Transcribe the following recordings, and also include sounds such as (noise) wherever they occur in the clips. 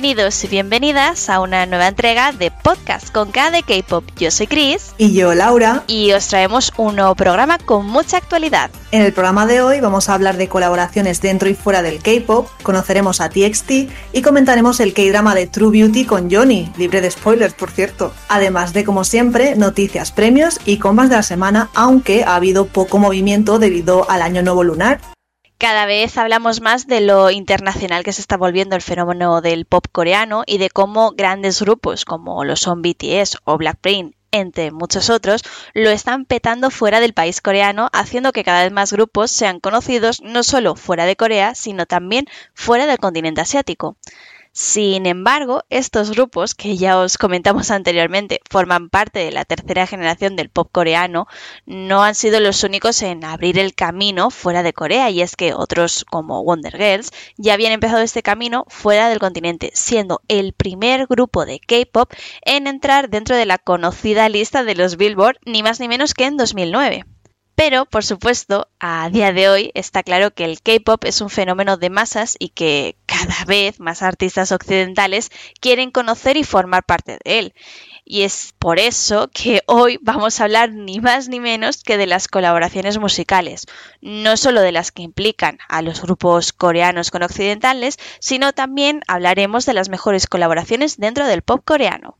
Bienvenidos y bienvenidas a una nueva entrega de Podcast con K de K-Pop. Yo soy Chris. Y yo, Laura. Y os traemos un nuevo programa con mucha actualidad. En el programa de hoy vamos a hablar de colaboraciones dentro y fuera del K-Pop, conoceremos a TXT y comentaremos el K-drama de True Beauty con Johnny, libre de spoilers, por cierto. Además de, como siempre, noticias, premios y combas de la semana, aunque ha habido poco movimiento debido al año nuevo lunar. Cada vez hablamos más de lo internacional que se está volviendo el fenómeno del pop coreano y de cómo grandes grupos como lo son BTS o Blackpink entre muchos otros, lo están petando fuera del país coreano, haciendo que cada vez más grupos sean conocidos no solo fuera de Corea, sino también fuera del continente asiático. Sin embargo, estos grupos, que ya os comentamos anteriormente, forman parte de la tercera generación del pop coreano, no han sido los únicos en abrir el camino fuera de Corea, y es que otros como Wonder Girls ya habían empezado este camino fuera del continente, siendo el primer grupo de K-pop en entrar dentro de la conocida lista de los Billboard, ni más ni menos que en 2009. Pero, por supuesto, a día de hoy está claro que el K-Pop es un fenómeno de masas y que cada vez más artistas occidentales quieren conocer y formar parte de él. Y es por eso que hoy vamos a hablar ni más ni menos que de las colaboraciones musicales, no solo de las que implican a los grupos coreanos con occidentales, sino también hablaremos de las mejores colaboraciones dentro del pop coreano.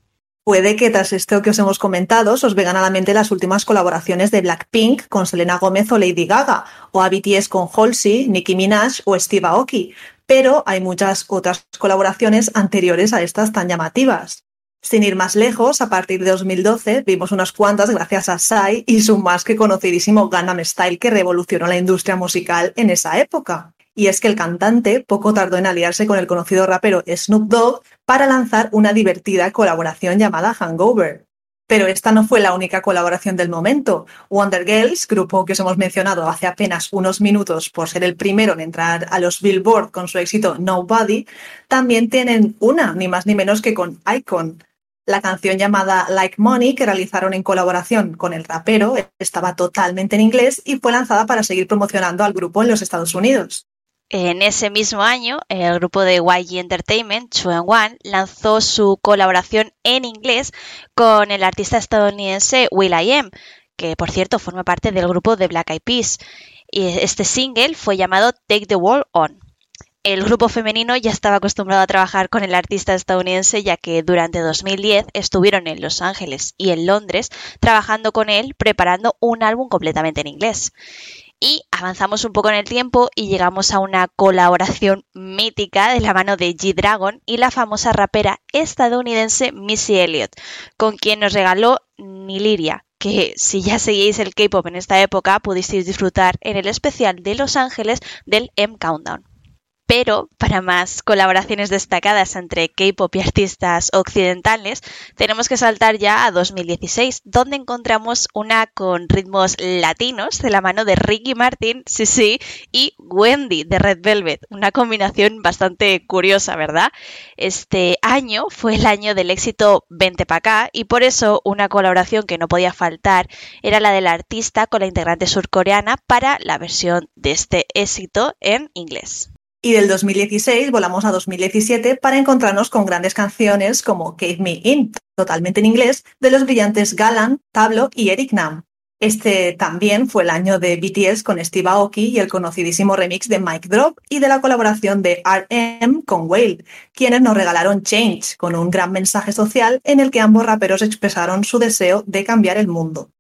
Puede que tras esto que os hemos comentado os vengan a la mente las últimas colaboraciones de Blackpink con Selena Gómez o Lady Gaga, o a BTS con Halsey, Nicki Minaj o Steve Aoki, pero hay muchas otras colaboraciones anteriores a estas tan llamativas. Sin ir más lejos, a partir de 2012 vimos unas cuantas gracias a Psy y su más que conocidísimo Gangnam Style que revolucionó la industria musical en esa época. Y es que el cantante poco tardó en aliarse con el conocido rapero Snoop Dogg para lanzar una divertida colaboración llamada Hangover. Pero esta no fue la única colaboración del momento. Wonder Girls, grupo que os hemos mencionado hace apenas unos minutos por ser el primero en entrar a los Billboard con su éxito Nobody, también tienen una, ni más ni menos que con Icon. La canción llamada Like Money, que realizaron en colaboración con el rapero, estaba totalmente en inglés y fue lanzada para seguir promocionando al grupo en los Estados Unidos. En ese mismo año, el grupo de YG Entertainment, Chuan One, lanzó su colaboración en inglés con el artista estadounidense Will.i.am, que por cierto forma parte del grupo de Black Eyed Peas. Este single fue llamado Take the World On. El grupo femenino ya estaba acostumbrado a trabajar con el artista estadounidense ya que durante 2010 estuvieron en Los Ángeles y en Londres trabajando con él preparando un álbum completamente en inglés. Y avanzamos un poco en el tiempo y llegamos a una colaboración mítica de la mano de G-Dragon y la famosa rapera estadounidense Missy Elliott, con quien nos regaló Niliria, que si ya seguíais el K-pop en esta época pudisteis disfrutar en el especial de Los Ángeles del M Countdown pero para más colaboraciones destacadas entre K-pop y artistas occidentales, tenemos que saltar ya a 2016, donde encontramos una con ritmos latinos de la mano de Ricky Martin, sí, sí, y Wendy de Red Velvet, una combinación bastante curiosa, ¿verdad? Este año fue el año del éxito Vente pa' acá y por eso una colaboración que no podía faltar era la del artista con la integrante surcoreana para la versión de este éxito en inglés. Y del 2016 volamos a 2017 para encontrarnos con grandes canciones como Cave Me In, totalmente en inglés, de los brillantes Galan, Tablo y Eric Nam. Este también fue el año de BTS con Steve Aoki y el conocidísimo remix de Mike Drop y de la colaboración de RM con Whale, quienes nos regalaron Change, con un gran mensaje social en el que ambos raperos expresaron su deseo de cambiar el mundo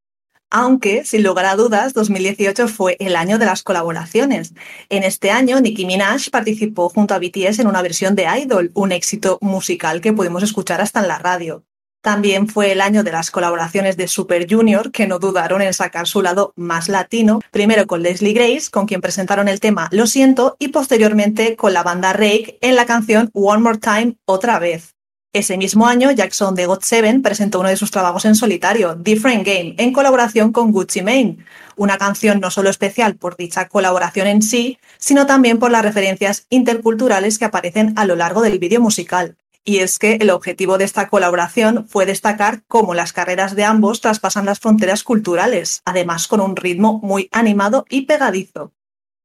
aunque sin lugar a dudas 2018 fue el año de las colaboraciones. En este año Nicki Minaj participó junto a BTS en una versión de Idol, un éxito musical que pudimos escuchar hasta en la radio. También fue el año de las colaboraciones de Super Junior, que no dudaron en sacar su lado más latino, primero con Leslie Grace, con quien presentaron el tema Lo siento, y posteriormente con la banda Rake en la canción One More Time otra vez. Ese mismo año, Jackson de God7 presentó uno de sus trabajos en solitario, Different Game, en colaboración con Gucci Mane, una canción no solo especial por dicha colaboración en sí, sino también por las referencias interculturales que aparecen a lo largo del vídeo musical. Y es que el objetivo de esta colaboración fue destacar cómo las carreras de ambos traspasan las fronteras culturales, además con un ritmo muy animado y pegadizo.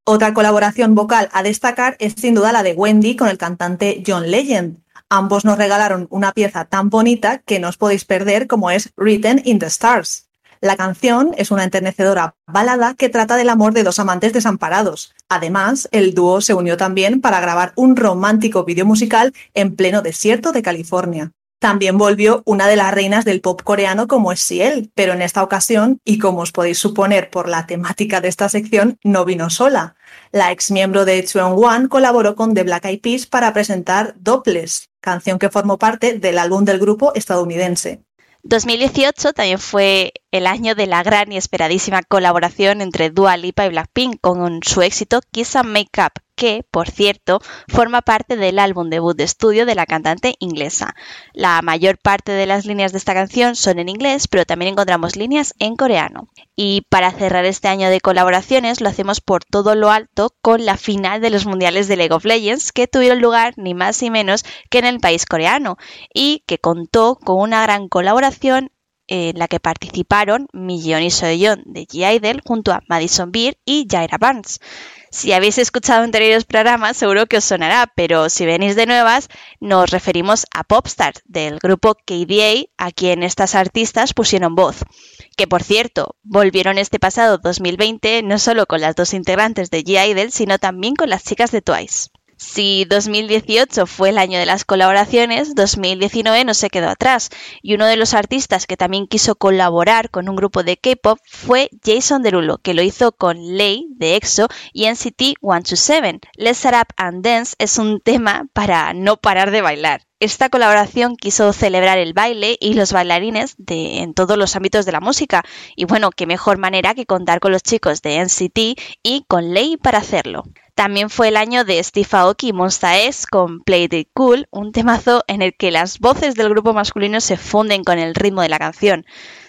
Otra colaboración vocal a destacar es sin duda la de Wendy con el cantante John Legend, ambos nos regalaron una pieza tan bonita que no os podéis perder como es Written in the Stars. La canción es una enternecedora balada que trata del amor de dos amantes desamparados. Además, el dúo se unió también para grabar un romántico vídeo musical en pleno desierto de California. También volvió una de las reinas del pop coreano como es pero en esta ocasión, y como os podéis suponer por la temática de esta sección, no vino sola. La ex miembro de One colaboró con The Black Eyed Peas para presentar Dopples, canción que formó parte del álbum del grupo estadounidense. 2018 también fue el año de la gran y esperadísima colaboración entre Dua Lipa y Blackpink con su éxito Kiss and Make Up, que, por cierto, forma parte del álbum debut de estudio de la cantante inglesa. La mayor parte de las líneas de esta canción son en inglés, pero también encontramos líneas en coreano. Y para cerrar este año de colaboraciones lo hacemos por todo lo alto con la final de los mundiales de League of Legends que tuvieron lugar ni más ni menos que en el país coreano y que contó con una gran colaboración en la que participaron Million y Soyeon de G-Idol junto a Madison Beer y Jaira Barnes. Si habéis escuchado anteriores programas, seguro que os sonará, pero si venís de nuevas, nos referimos a Popstar del grupo KDA, a quien estas artistas pusieron voz. Que por cierto, volvieron este pasado 2020 no solo con las dos integrantes de G-Idol, sino también con las chicas de Twice. Si 2018 fue el año de las colaboraciones, 2019 no se quedó atrás y uno de los artistas que también quiso colaborar con un grupo de K-pop fue Jason Derulo, que lo hizo con Lay de EXO y NCT 127. Let's Up and Dance es un tema para no parar de bailar. Esta colaboración quiso celebrar el baile y los bailarines en todos los ámbitos de la música. Y bueno, qué mejor manera que contar con los chicos de NCT y con Lay para hacerlo. También fue el año de Steve Aoki y Monsta X con Play It Cool, un temazo en el que las voces del grupo masculino se funden con el ritmo de la canción.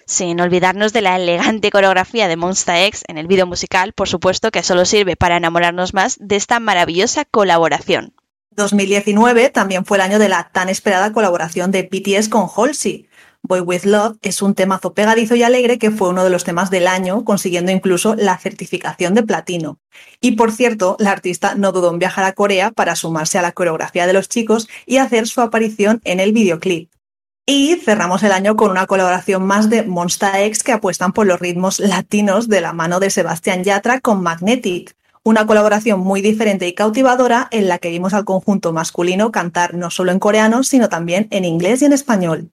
Sin olvidarnos de la elegante coreografía de Monsta X en el vídeo musical, por supuesto que solo sirve para enamorarnos más de esta maravillosa colaboración. 2019 también fue el año de la tan esperada colaboración de BTS con Halsey, Boy With Love es un temazo pegadizo y alegre que fue uno de los temas del año, consiguiendo incluso la certificación de platino. Y por cierto, la artista no dudó en viajar a Corea para sumarse a la coreografía de los chicos y hacer su aparición en el videoclip. Y cerramos el año con una colaboración más de Monsta X que apuestan por los ritmos latinos de la mano de Sebastián Yatra con Magnetic. Una colaboración muy diferente y cautivadora en la que vimos al conjunto masculino cantar no solo en coreano, sino también en inglés y en español.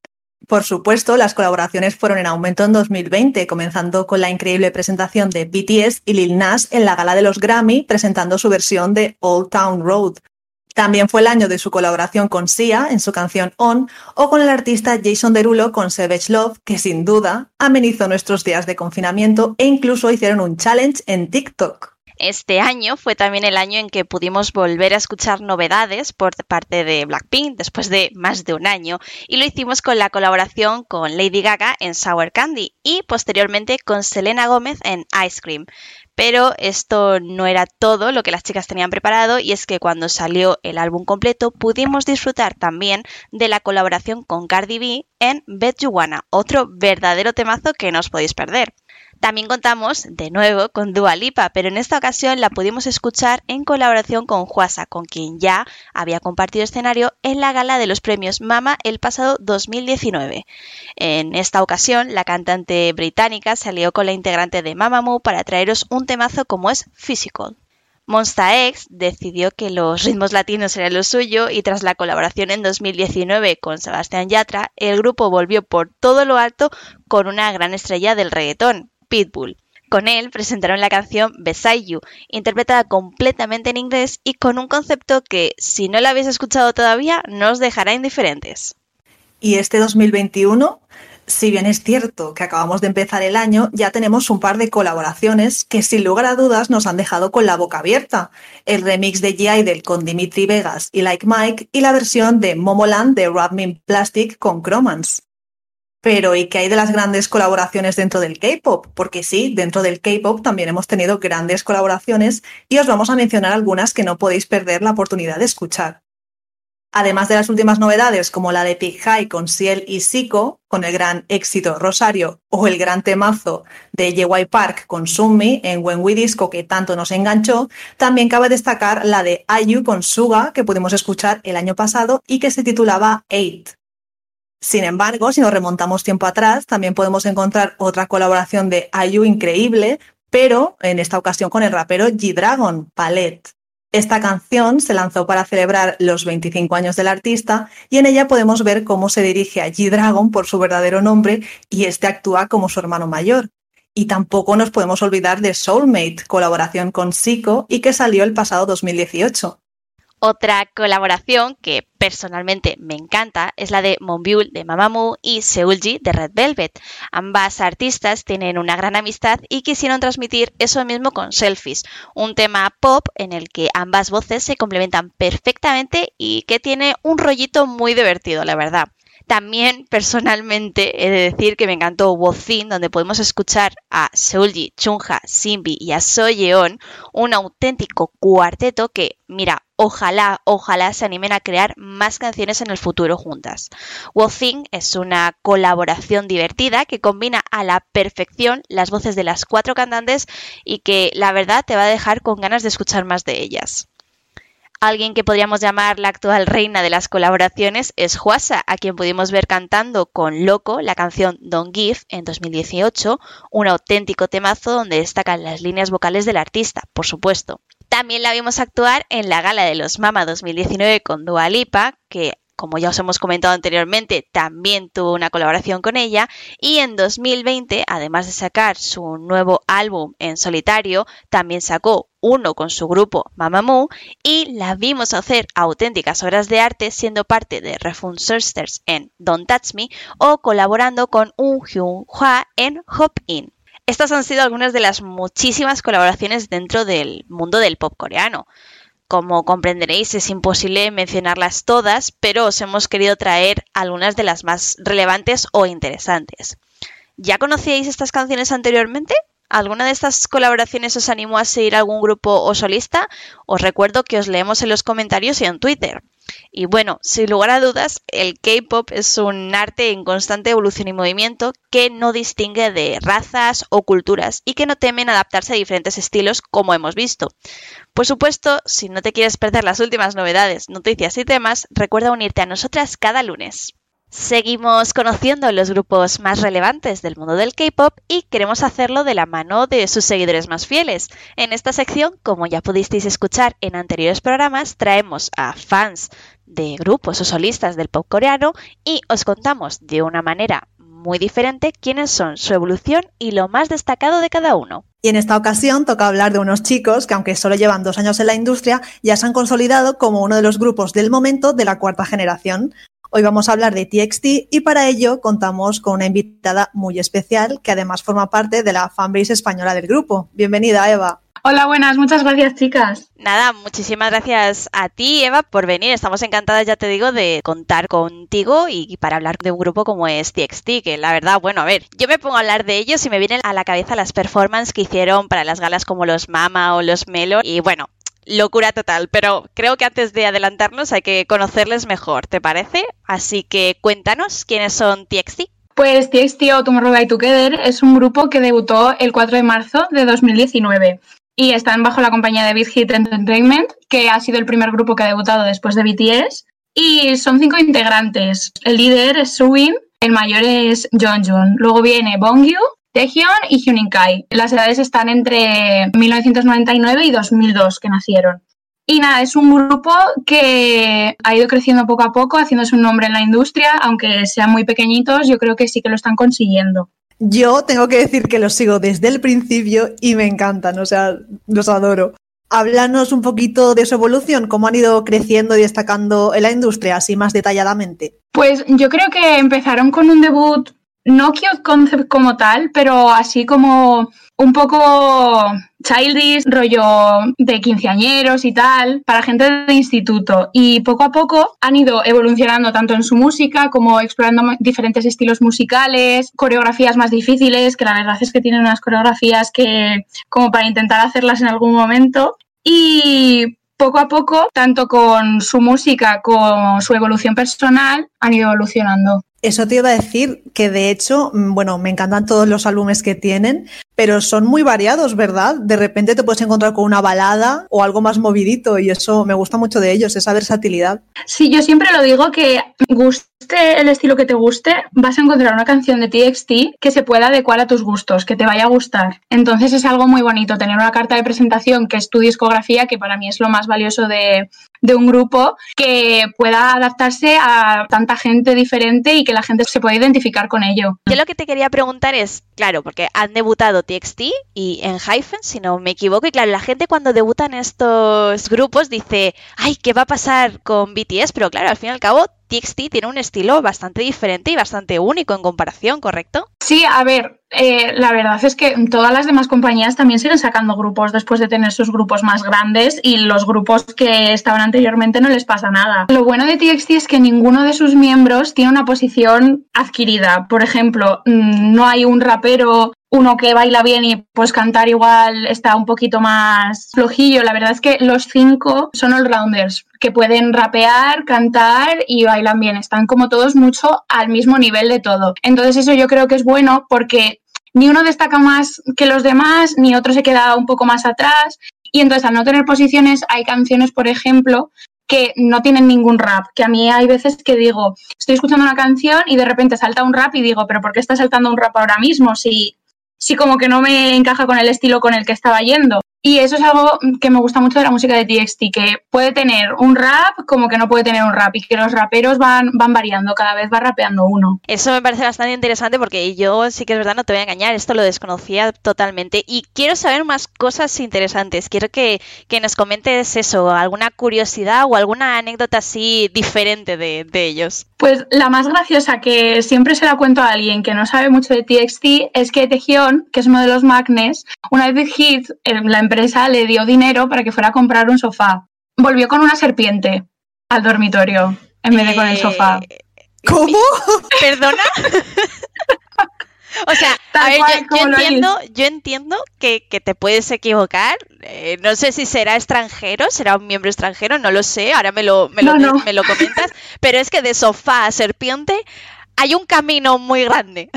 Por supuesto, las colaboraciones fueron en aumento en 2020, comenzando con la increíble presentación de BTS y Lil Nas en la gala de los Grammy, presentando su versión de Old Town Road. También fue el año de su colaboración con Sia en su canción On o con el artista Jason Derulo con Savage Love, que sin duda amenizó nuestros días de confinamiento e incluso hicieron un challenge en TikTok. Este año fue también el año en que pudimos volver a escuchar novedades por parte de Blackpink después de más de un año y lo hicimos con la colaboración con Lady Gaga en Sour Candy y posteriormente con Selena Gómez en Ice Cream. Pero esto no era todo lo que las chicas tenían preparado y es que cuando salió el álbum completo pudimos disfrutar también de la colaboración con Cardi B en Bet You Wanna, otro verdadero temazo que no os podéis perder. También contamos de nuevo con Dua Lipa, pero en esta ocasión la pudimos escuchar en colaboración con Juasa, con quien ya había compartido escenario en la gala de los premios Mama el pasado 2019. En esta ocasión, la cantante británica salió con la integrante de Mamamoo para traeros un temazo como es Physical. Monsta X decidió que los ritmos latinos eran lo suyo y tras la colaboración en 2019 con Sebastián Yatra, el grupo volvió por todo lo alto con una gran estrella del reggaetón, Con él presentaron la canción Beside You, interpretada completamente en inglés y con un concepto que, si no la habéis escuchado todavía, no os dejará indiferentes. Y este 2021, si bien es cierto que acabamos de empezar el año, ya tenemos un par de colaboraciones que sin lugar a dudas nos han dejado con la boca abierta. El remix de G con Dimitri Vegas y Like Mike y la versión de Momoland de Rub Plastic con Chromance. Pero ¿y qué hay de las grandes colaboraciones dentro del K-Pop? Porque sí, dentro del K-Pop también hemos tenido grandes colaboraciones y os vamos a mencionar algunas que no podéis perder la oportunidad de escuchar. Además de las últimas novedades como la de Pig High con Ciel y Sico, con el gran éxito Rosario, o el gran temazo de JY Park con Summi en When We Disco que tanto nos enganchó, también cabe destacar la de IU con Suga que pudimos escuchar el año pasado y que se titulaba Eight. Sin embargo, si nos remontamos tiempo atrás, también podemos encontrar otra colaboración de IU increíble, pero en esta ocasión con el rapero G-Dragon, Palette. Esta canción se lanzó para celebrar los 25 años del artista y en ella podemos ver cómo se dirige a G-Dragon por su verdadero nombre y este actúa como su hermano mayor. Y tampoco nos podemos olvidar de Soulmate, colaboración con Zico y que salió el pasado 2018. Otra colaboración que personalmente me encanta es la de Monbiul de Mamamoo y Seulgi de Red Velvet. Ambas artistas tienen una gran amistad y quisieron transmitir eso mismo con Selfies, un tema pop en el que ambas voces se complementan perfectamente y que tiene un rollito muy divertido, la verdad. También personalmente he de decir que me encantó Wozin, donde podemos escuchar a Seulgi, Chunha, Simbi y a Soyeon, un auténtico cuarteto que, mira, ojalá, ojalá se animen a crear más canciones en el futuro juntas. Wozin es una colaboración divertida que combina a la perfección las voces de las cuatro cantantes y que la verdad te va a dejar con ganas de escuchar más de ellas. Alguien que podríamos llamar la actual reina de las colaboraciones es Huasa, a quien pudimos ver cantando con Loco la canción Don't Give en 2018, un auténtico temazo donde destacan las líneas vocales del artista, por supuesto. También la vimos actuar en la gala de los Mama 2019 con Dua Lipa, que como ya os hemos comentado anteriormente, también tuvo una colaboración con ella y en 2020, además de sacar su nuevo álbum en solitario, también sacó uno con su grupo Mamamoo y la vimos hacer auténticas obras de arte siendo parte de Refund Sisters en Don't Touch Me o colaborando con Un Hyun Hwa en Hop In. Estas han sido algunas de las muchísimas colaboraciones dentro del mundo del pop coreano. Como comprenderéis, es imposible mencionarlas todas, pero os hemos querido traer algunas de las más relevantes o interesantes. ¿Ya conocíais estas canciones anteriormente? ¿Alguna de estas colaboraciones os animó a seguir algún grupo o solista? Os recuerdo que os leemos en los comentarios y en Twitter. Y bueno, sin lugar a dudas, el K-Pop es un arte en constante evolución y movimiento que no distingue de razas o culturas y que no temen adaptarse a diferentes estilos como hemos visto. Por supuesto, si no te quieres perder las últimas novedades, noticias y temas, recuerda unirte a nosotras cada lunes. Seguimos conociendo los grupos más relevantes del mundo del K-pop y queremos hacerlo de la mano de sus seguidores más fieles. En esta sección, como ya pudisteis escuchar en anteriores programas, traemos a fans de grupos o solistas del pop coreano y os contamos de una manera muy diferente quiénes son, su evolución y lo más destacado de cada uno. Y en esta ocasión toca hablar de unos chicos que, aunque solo llevan dos años en la industria, ya se han consolidado como uno de los grupos del momento de la cuarta generación. Hoy vamos a hablar de TXT y para ello contamos con una invitada muy especial que además forma parte de la fanbase española del grupo. Bienvenida, Eva. Hola, buenas, muchas gracias, chicas. Nada, muchísimas gracias a ti, Eva, por venir. Estamos encantadas, ya te digo, de contar contigo y para hablar de un grupo como es TXT, que la verdad, bueno, a ver, yo me pongo a hablar de ellos y me vienen a la cabeza las performances que hicieron para las galas como los Mama o los Melo y bueno, locura total, pero creo que antes de adelantarnos hay que conocerles mejor, ¿te parece? Así que cuéntanos quiénes son TXT. Pues TXT o Tomorrow by Together es un grupo que debutó el 4 de marzo de 2019 y están bajo la compañía de Big Hit Entertainment, que ha sido el primer grupo que ha debutado después de BTS. Y son cinco integrantes. El líder es Suin, el mayor es John Luego viene Bongyu, Taehyun y Hyunin Kai. Las edades están entre 1999 y 2002 que nacieron. Y nada, es un grupo que ha ido creciendo poco a poco, haciéndose un nombre en la industria, aunque sean muy pequeñitos, yo creo que sí que lo están consiguiendo. Yo tengo que decir que los sigo desde el principio y me encantan, o sea, los adoro. Háblanos un poquito de su evolución, cómo han ido creciendo y destacando en la industria, así más detalladamente. Pues yo creo que empezaron con un debut no Cute Concept como tal, pero así como un poco childish, rollo de quinceañeros y tal, para gente de instituto. Y poco a poco han ido evolucionando tanto en su música como explorando diferentes estilos musicales, coreografías más difíciles, que la verdad es que tienen unas coreografías que como para intentar hacerlas en algún momento. Y poco a poco, tanto con su música como su evolución personal, han ido evolucionando. Eso te iba a decir que de hecho, mm, bueno, me encantan todos los álbumes que tienen, pero son muy variados, ¿verdad? De repente te puedes encontrar con una balada o algo más movidito y eso me gusta mucho de ellos, esa versatilidad. Sí, yo siempre lo digo que guste el estilo que te guste, vas a encontrar una canción de TXT que se pueda adecuar a tus gustos, que te vaya a gustar. Entonces es algo muy bonito tener una carta de presentación que es tu discografía, que para mí es lo más valioso de, de un grupo que pueda adaptarse a tanta gente diferente y que la gente se pueda identificar con ello. Yo lo que te quería preguntar es, claro, porque han debutado TXT y en Hyphen, si no me equivoco, y claro, la gente cuando debutan estos grupos dice, ay, ¿qué va a pasar con BTS? Pero claro, al fin y al cabo, TXT tiene un estilo bastante diferente y bastante único en comparación, ¿correcto? Sí, a ver, eh, la verdad es que todas las demás compañías también siguen sacando grupos después de tener sus grupos más grandes y los grupos que estaban anteriormente no les pasa nada. Lo bueno de TXT es que ninguno de sus miembros tiene una posición adquirida. Por ejemplo, mm, no hay un rapero uno que baila bien y pues cantar igual está un poquito más flojillo. La verdad es que los cinco son all-rounders que pueden rapear, cantar y bailan bien. Están como todos mucho al mismo nivel de todo. Entonces eso yo creo que es bueno porque ni uno destaca más que los demás, ni otro se queda un poco más atrás. Y entonces al no tener posiciones hay canciones, por ejemplo, que no tienen ningún rap, que a mí hay veces que digo, estoy escuchando una canción y de repente salta un rap y digo, pero ¿por qué está saltando un rap ahora mismo? Si sí como que no me encaja con el estilo con el que estaba yendo. Y eso es algo que me gusta mucho de la música de TXT, que puede tener un rap como que no puede tener un rap y que los raperos van, van variando, cada vez va rapeando uno. Eso me parece bastante interesante porque yo sí que es verdad, no te voy a engañar, esto lo desconocía totalmente y quiero saber más cosas interesantes. Quiero que, que nos comentes eso, alguna curiosidad o alguna anécdota así diferente de, de ellos. Pues la más graciosa que siempre se la cuento a alguien que no sabe mucho de TXT es que Tejión, que es uno de los magnes, una vez Hit, la empresa empresa le dio dinero para que fuera a comprar un sofá. Volvió con una serpiente al dormitorio en vez de con el sofá. Eh, ¿Cómo? (laughs) ¿Perdona? (laughs) O sea, a ver, yo, entiendo, yo entiendo que, te puedes equivocar. Eh, no sé si será extranjero, será un miembro extranjero, no lo sé. Ahora me lo, me, lo, me lo comentas. (laughs) Pero es que de sofá a serpiente hay un camino muy grande.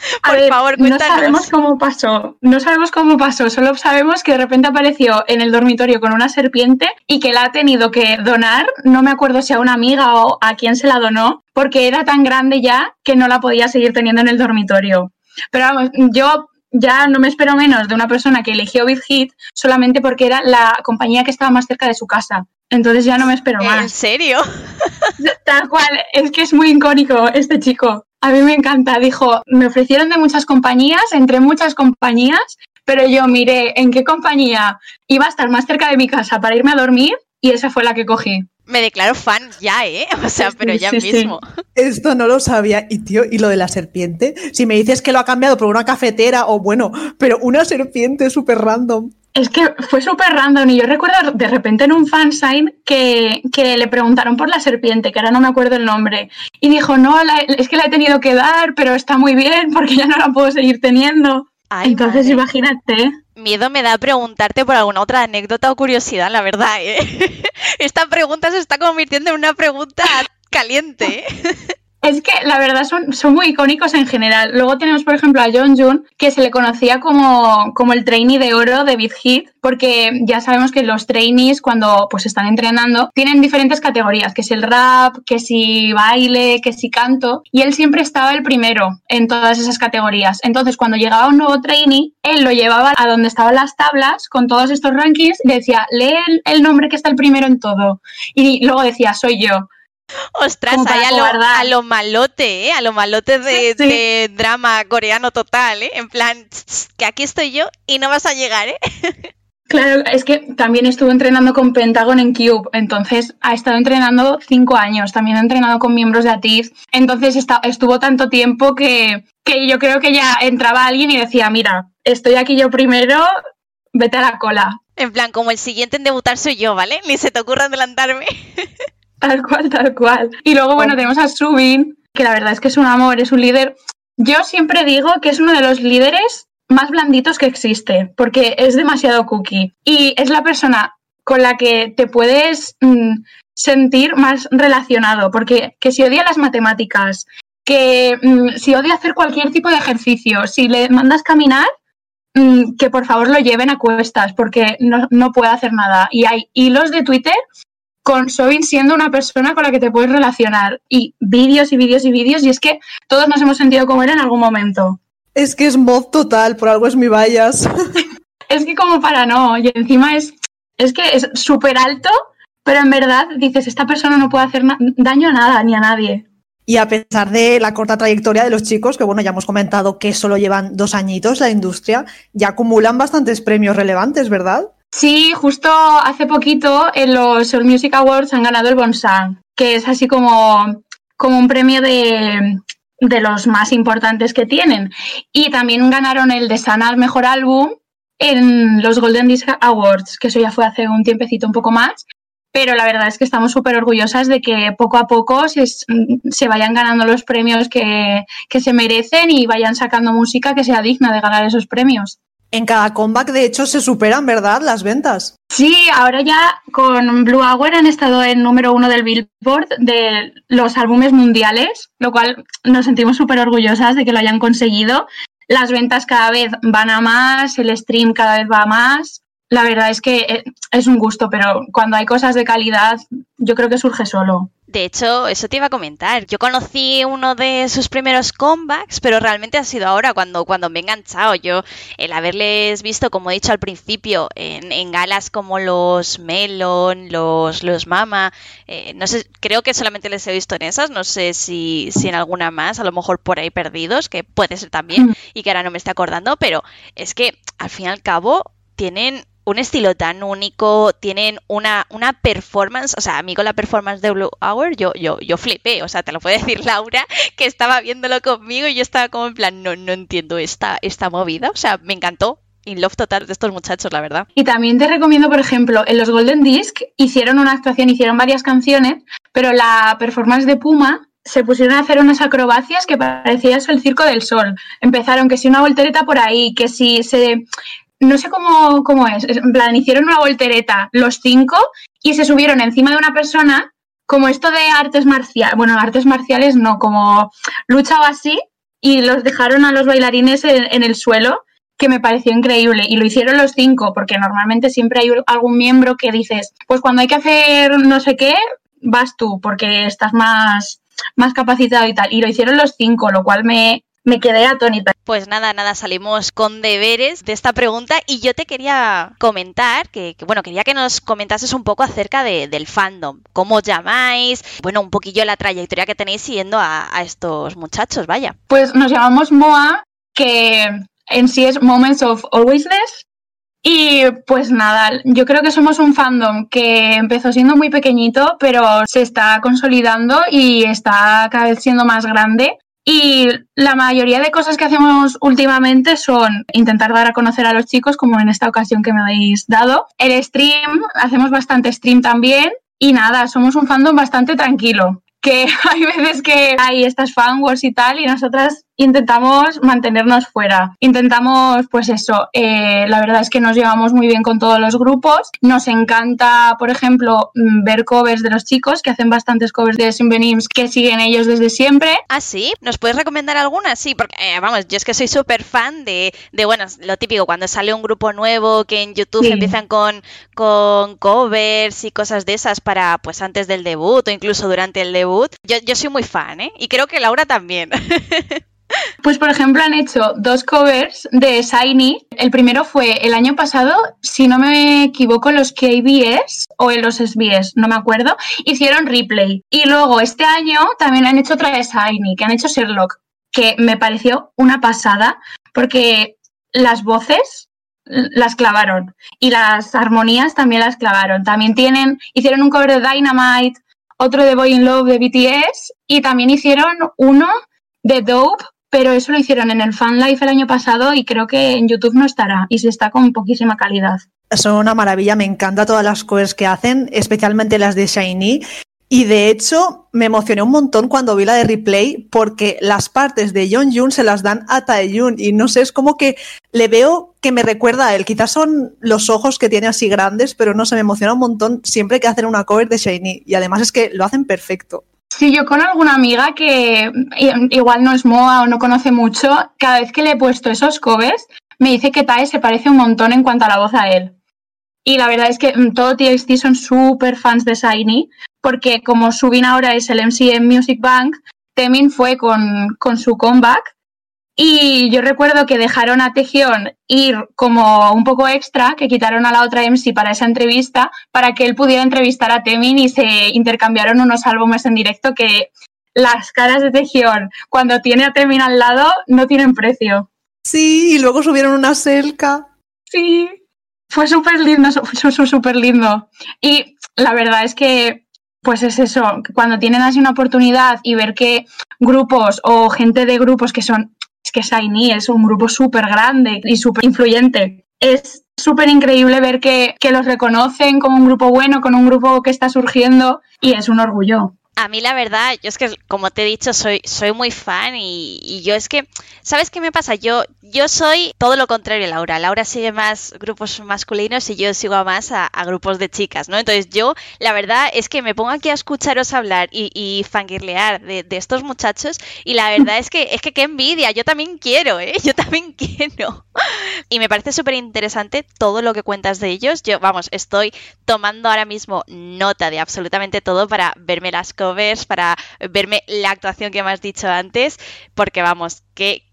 (laughs) Por favor, cuéntanos. No sabemos cómo pasó, no sabemos cómo pasó, solo sabemos que de repente apareció en el dormitorio con una serpiente y que la ha tenido que donar, no me acuerdo si a una amiga o a quién se la donó, porque era tan grande ya que no la podía seguir teniendo en el dormitorio. Pero vamos, yo ya no me espero menos de una persona que eligió Big Hit solamente porque era la compañía que estaba más cerca de su casa. Entonces ya no me espero más. ¿En serio? (laughs) Tal cual, es que es muy icónico este chico. A mí me encanta. Dijo, me ofrecieron de muchas compañías, entre muchas compañías, pero yo miré en qué compañía iba a estar más cerca de mi casa para irme a dormir y esa fue la que cogí. Me declaro fan ya, ¿eh? (laughs) O sea, pero ya mismo. Esto no lo sabía. Y tío, ¿y lo de la serpiente? Si me dices que lo ha cambiado por una cafetera o bueno, pero una serpiente súper random. Es que fue súper random y yo recuerdo de repente en un fansign que, que le preguntaron por la serpiente, que ahora no me acuerdo el nombre, y dijo, no, es que la he tenido que dar, pero está muy bien porque ya no la puedo seguir teniendo. Entonces imagínate. Miedo me da preguntarte por alguna otra anécdota o curiosidad, la verdad. ¿eh? (laughs) Esta pregunta se está convirtiendo en una pregunta caliente. Es que la verdad son, son muy icónicos en general. Luego tenemos, por ejemplo, a John Jun, que se le conocía como, como el trainee de oro de Big Hit, porque ya sabemos que los trainees, cuando pues están entrenando, tienen diferentes categorías, que si el rap, que si baile, que si canto, y él siempre estaba el primero en todas esas categorías. Entonces, cuando llegaba un nuevo trainee, él lo llevaba a donde estaban las tablas con todos estos rankings, y decía, lee el nombre que está el primero en todo. Y luego decía, soy yo. Ostras, ahí a lo, a lo, malote, ¿eh? A lo malote de, drama coreano total, ¿eh? En plan, que aquí estoy yo y no vas a llegar, ¿eh? (laughs) Claro, es que también estuvo entrenando con Pentagon en Cube, entonces ha estado entrenando cinco años, también ha entrenado con miembros de ATIF, entonces estuvo tanto tiempo que, que yo creo que ya entraba alguien y decía, mira, estoy aquí yo primero, vete a la cola. En plan, como el siguiente en debutar soy yo, ¿vale? Ni se te ocurra adelantarme. (laughs) (laughs) Tal cual, tal cual. Y luego, bueno, tenemos a Subin, que la verdad es que es un amor, es un líder. Yo siempre digo que es uno de los líderes más blanditos que existe, porque es demasiado cookie. Y es la persona con la que te puedes mm, sentir más relacionado, porque que si odia las matemáticas, que mm, si odia hacer cualquier tipo de ejercicio, si le mandas caminar, mm, que por favor lo lleven a cuestas, porque no, no puede hacer nada. Y hay hilos de Twitter con Sobin siendo una persona con la que te puedes relacionar, y vídeos y vídeos y vídeos, y es que todos nos hemos sentido como él en algún momento. Es que es mod total, por algo es mi vallas. (laughs) es que como para no, y encima es, es que es súper alto, pero en verdad dices, esta persona no puede hacer daño a nada ni a nadie. Y a pesar de la corta trayectoria de los chicos, que bueno, ya hemos comentado que solo llevan dos añitos la industria, ya acumulan bastantes premios relevantes, ¿verdad? Sí, justo hace poquito en los Soul Music Awards han ganado el Bonsang, que es así como, como un premio de, de los más importantes que tienen. Y también ganaron el de Sana Mejor Álbum en los Golden Disc Awards, que eso ya fue hace un tiempecito un poco más. Pero la verdad es que estamos súper orgullosas de que poco a poco se, se vayan ganando los premios que, que se merecen y vayan sacando música que sea digna de ganar esos premios. En cada comeback, de hecho, se superan, ¿verdad? Las ventas. Sí, ahora ya con Blue Hour han estado en número uno del Billboard de los álbumes mundiales, lo cual nos sentimos súper orgullosas de que lo hayan conseguido. Las ventas cada vez van a más, el stream cada vez va a más. La verdad es que eh, es un gusto, pero cuando hay cosas de calidad, yo creo que surge solo. De hecho, eso te iba a comentar. Yo conocí uno de sus primeros comebacks, pero realmente ha sido ahora cuando, cuando me he enganchado. Yo, el haberles visto, como he dicho al principio, en, galas como los Melon, los, los Mama, eh, no sé, creo que solamente les he visto en esas, no sé si, si en alguna más, a lo mejor por ahí perdidos, que puede ser también, mm. y que ahora no me esté acordando, pero es que al fin y al cabo tienen un estilo tan único, tienen una, una performance, o sea, a mí con la performance de Blue Hour yo, yo, yo flipé, o sea, te lo puede decir Laura, que estaba viéndolo conmigo y yo estaba como en plan, no, no entiendo esta, esta movida, o sea, me encantó. In love total de estos muchachos, la verdad. Y también te recomiendo, por ejemplo, en los Golden Disc hicieron una actuación, hicieron varias canciones, pero la performance de Puma se pusieron a hacer unas acrobacias que parecía eso el circo del sol. Empezaron que si una voltereta por ahí, que si se no sé cómo, cómo es, en plan, hicieron una voltereta los cinco y se subieron encima de una persona, como esto de artes marciales, bueno, artes marciales no, como lucha o así, y los dejaron a los bailarines en, el suelo, que me pareció increíble. Y lo hicieron los cinco, porque normalmente siempre hay algún miembro que dices, pues cuando hay que hacer no sé qué, vas tú, porque estás más, más capacitado y tal. Y lo hicieron los cinco, lo cual me, me quedé atónita. Pues nada, nada, salimos con deberes de esta pregunta y yo te quería comentar que, bueno, quería que nos comentases un poco acerca del fandom, cómo os llamáis, bueno, un poquillo la trayectoria que tenéis siguiendo a, estos muchachos, vaya. Pues nos llamamos MOA, que en sí es Moments of Alwaysness. Y pues nada, yo creo que somos un fandom que empezó siendo muy pequeñito, pero se está consolidando y está cada vez siendo más grande. Y la mayoría de cosas que hacemos últimamente son intentar dar a conocer a los chicos, como en esta ocasión que me habéis dado. El stream, hacemos bastante stream también. Y nada, somos un fandom bastante tranquilo. Que (laughs) hay veces que hay estas fan wars y tal, y nosotras intentamos mantenernos fuera. Intentamos, pues eso, eh, la verdad es que nos llevamos muy bien con todos los grupos. Nos encanta, por ejemplo, mm, ver covers de los chicos, que hacen bastantes covers de Simbenims que siguen ellos desde siempre. ¿Ah, sí? ¿Nos puedes recomendar alguna? Sí, porque, eh, vamos, yo es que soy súper fan de, de, bueno, lo típico, cuando sale un grupo nuevo que en YouTube empiezan con, con covers y cosas de esas para, pues, antes del debut o incluso durante el debut. Yo, yo soy muy fan, ¿eh? Y creo que Laura también. (laughs) Pues por ejemplo han hecho dos covers de Shiny. El primero fue el año pasado, si no me equivoco, los KBS o en los SBS, no me acuerdo, hicieron replay. Y luego este año también han hecho otra de Shiny, que han hecho Sherlock, que me pareció una pasada porque las voces las clavaron y las armonías también las clavaron. También tienen, hicieron un cover de Dynamite, otro de Boy in Love de BTS y también hicieron uno de Dope pero eso lo hicieron en el Fan Life el año pasado y creo que en YouTube no estará y se está con poquísima calidad. Son una maravilla, me encanta todas las cosas que hacen, especialmente las de Shiny. Y de hecho, me emocioné un montón cuando vi la de replay porque las partes de Jun se las dan a Taeyun y no sé, es como que le veo que me recuerda a él. Quizás son los ojos que tiene así grandes, pero no se me emociona un montón siempre que hacen una cover de Shiny y además es que lo hacen perfecto. Sí, yo con alguna amiga que igual no es MOA o no conoce mucho, cada vez que le he puesto esos covers, me dice que Tae se parece un montón en cuanto a la voz a él. Y la verdad es que mm, todo TXT son súper fans de Shiny, porque como Subin ahora es el MC en Music Bank, Temin fue con, con su comeback. Y yo recuerdo que dejaron a Tejion ir como un poco extra, que quitaron a la otra MC para esa entrevista, para que él pudiera entrevistar a Temin y se intercambiaron unos álbumes en directo que las caras de Tejion cuando tiene a Temin al lado no tienen precio. Sí, y luego subieron una selca. Sí, fue súper lindo, fue súper lindo. Y la verdad es que, pues es eso, cuando tienen así una oportunidad y ver que grupos o gente de grupos que son, que Shiny es un grupo súper grande y súper influyente, es súper increíble ver que, que los reconocen como un grupo bueno, con un grupo que está surgiendo y es un orgullo. A mí la verdad, yo es que como te he dicho, soy, soy muy fan y, yo es que, ¿sabes qué me pasa? Yo, yo soy todo lo contrario a Laura. Laura sigue más grupos masculinos y yo sigo más a, grupos de chicas, ¿no? Entonces yo, la verdad es que me pongo aquí a escucharos hablar y, y fangirlear de, estos muchachos y la verdad es que, es que qué envidia, yo también quiero, ¿eh? (laughs) Yo también (laughs) quiero. Y me parece súper interesante todo lo que cuentas de ellos. Yo, vamos, estoy tomando ahora mismo nota de absolutamente todo para verme las cosas para verme la actuación que me has dicho antes, porque vamos,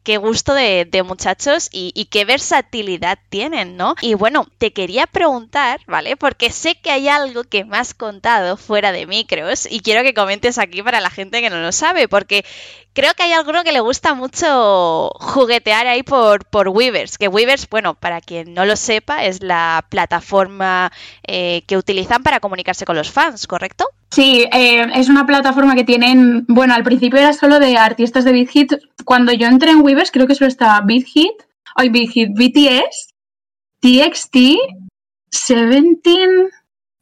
qué, gusto de, muchachos y, qué versatilidad tienen, ¿no? Y bueno, te quería preguntar, ¿vale? Porque sé que hay algo que me has contado fuera de micros y quiero que comentes aquí para la gente que no lo sabe, porque creo que hay alguno que le gusta mucho juguetear ahí por, por Weavers, que Weavers, bueno, para quien no lo sepa, es la plataforma eh, que utilizan para comunicarse con los fans, ¿correcto? Sí, eh, es una plataforma que tienen, bueno, al principio era solo de artistas de Big Hit. Cuando yo entré en Weavers, creo que solo estaba Big Hit, hoy Big Hit, BTS, TXT, Seventeen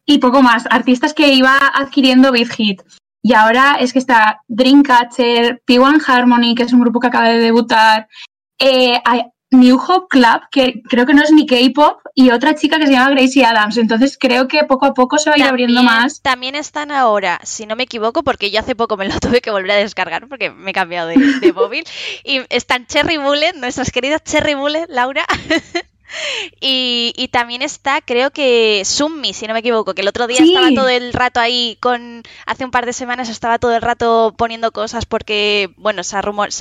y poco más. Artistas que iba adquiriendo Big Hit. Y ahora es que está Dreamcatcher, P1 Harmony, que es un grupo que acaba de debutar. Eh, New Hope Club, que creo que no es ni K-pop, y otra chica que se llama Gracie Adams. Entonces creo que poco a poco se va a ir abriendo más. También están ahora, si no me equivoco, porque yo hace poco me lo (laughs) tuve que volver a descargar porque me he cambiado de, de (laughs) móvil. Y están Cherry Bullet, nuestras queridas Cherry Bullet, Laura. (laughs) Y, también está, creo que Summi, si no me equivoco, que el otro día estaba todo el rato ahí con, hace un par de semanas estaba todo el rato poniendo cosas porque, bueno,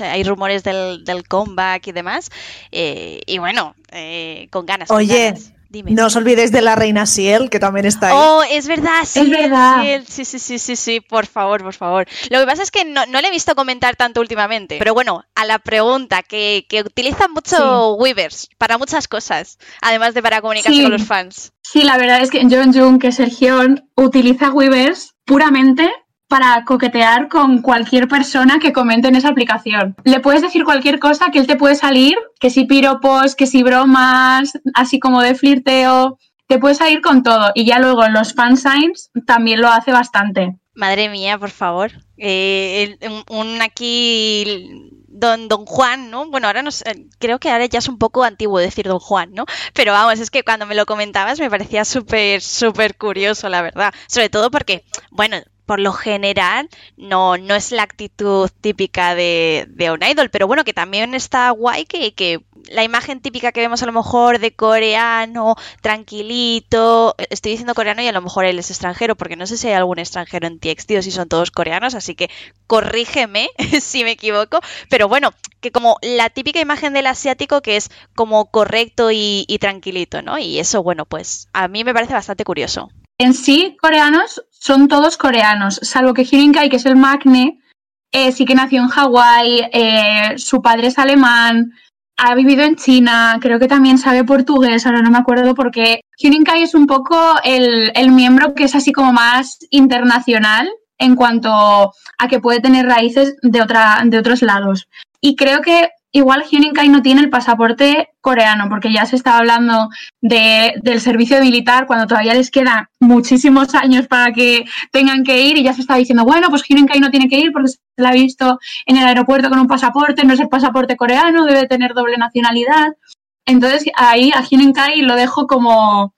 hay rumores del, comeback y demás. Eh, y bueno, eh, con ganas. Oye. No os olvidéis de la reina Ciel, que también está ahí. Oh, es verdad, sí. Es verdad. Sí, sí, sí, sí, sí, por favor, por favor. Lo que pasa es que no, le he visto comentar tanto últimamente. Pero bueno, a la pregunta, que, que utilizan mucho Weavers para muchas cosas, además de para comunicarse con los fans. Sí, la verdad es que John Jung, que es el Gion, utiliza Weavers puramente para coquetear con cualquier persona que comente en esa aplicación. Le puedes decir cualquier cosa que él te puede salir, que si piropos, que si bromas, así como de flirteo, te puede salir con todo. Y ya luego en los fansigns también lo hace bastante. Madre mía, por favor. Eh, un, aquí don, don Juan, ¿no? Bueno, ahora no creo que ahora ya es un poco antiguo decir don Juan, ¿no? Pero vamos, es que cuando me lo comentabas me parecía súper, súper curioso, la verdad. Sobre todo porque, bueno, por lo general no, no es la actitud típica de, de un idol, pero bueno, que también está guay que, que la imagen típica que vemos a lo mejor de coreano, tranquilito, estoy diciendo coreano y a lo mejor él es extranjero, porque no sé si hay algún extranjero en TXT o si son todos coreanos, así que corrígeme (laughs) si me equivoco, pero bueno, que como la típica imagen del asiático que es como correcto y, y tranquilito, ¿no? Y eso, bueno, pues a mí me parece bastante curioso. En sí, coreanos son todos coreanos, salvo que Kai, que es el Magne, eh, sí que nació en Hawái, eh, su padre es alemán, ha vivido en China, creo que también sabe portugués, ahora no me acuerdo porque Kai es un poco el, miembro que es así como más internacional en cuanto a que puede tener raíces de, otra, de otros lados. Y creo que igual Kai no tiene el pasaporte coreano, porque ya se estaba hablando de, del servicio militar cuando todavía les quedan muchísimos años para que tengan que ir y ya se está diciendo, bueno, pues Kai no tiene que ir porque se la ha visto en el aeropuerto con un pasaporte, no es el pasaporte coreano, debe tener doble nacionalidad. Entonces ahí a Kai lo dejo como,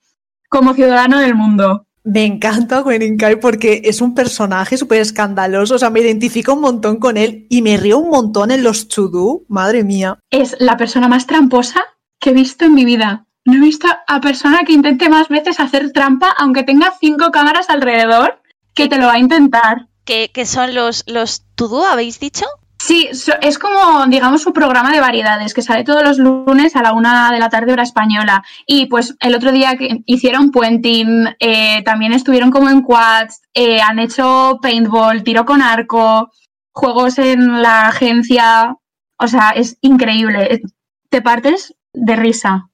como ciudadano del mundo. Me encanta Gwen Kai porque es un personaje súper escandaloso, o sea, me identifico un montón con él y me río un montón en los to madre mía. Es la persona más tramposa que he visto en mi vida. No he visto a persona que intente más veces hacer trampa, aunque tenga cinco cámaras alrededor, que te lo va a intentar. ¿Qué, son los, los to habéis dicho? Sí, es como, digamos, su programa de variedades que sale todos los lunes a la una de la tarde hora española. Y pues el otro día que hicieron puenting, eh, también estuvieron como en quads, eh, han hecho paintball, tiro con arco, juegos en la agencia. O sea, es increíble. Te partes de risa.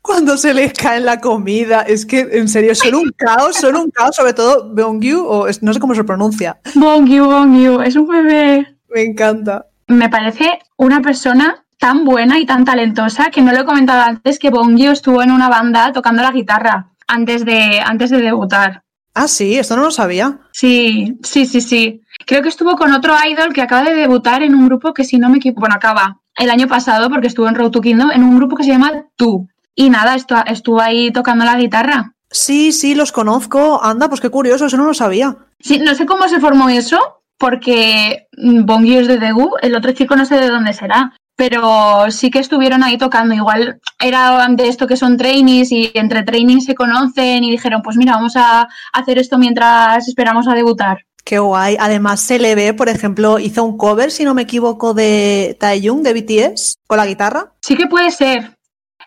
Cuando se les cae la comida, es que en serio son un caos, son un caos, sobre todo Bongyu, o no sé cómo se pronuncia. Bongyu, Bongyu, es un bebé. Me encanta. Me parece una persona tan buena y tan talentosa que no lo he comentado antes que Bongyu estuvo en una banda tocando la guitarra antes de, antes de debutar. Ah, sí, esto no lo sabía. Sí, sí, sí, sí. Creo que estuvo con otro idol que acaba de debutar en un grupo que si no me equivoco, bueno, acaba el año pasado porque estuvo en Road to Kingdom en un grupo que se llama Tú. Y nada, estuvo ahí tocando la guitarra. Sí, sí, los conozco. Anda, pues qué curioso, eso no lo sabía. Sí, no sé cómo se formó eso, porque mm, Bongyu es de Daegu, el otro chico no sé de dónde será, pero sí que estuvieron ahí tocando. Igual era de esto que son trainees y entre trainees se conocen y dijeron, pues mira, vamos a hacer esto mientras esperamos a debutar. Qué guay. Además, se le ve, por ejemplo, hizo un cover, si no me equivoco, de Taeyong de BTS con la guitarra. Sí que puede ser.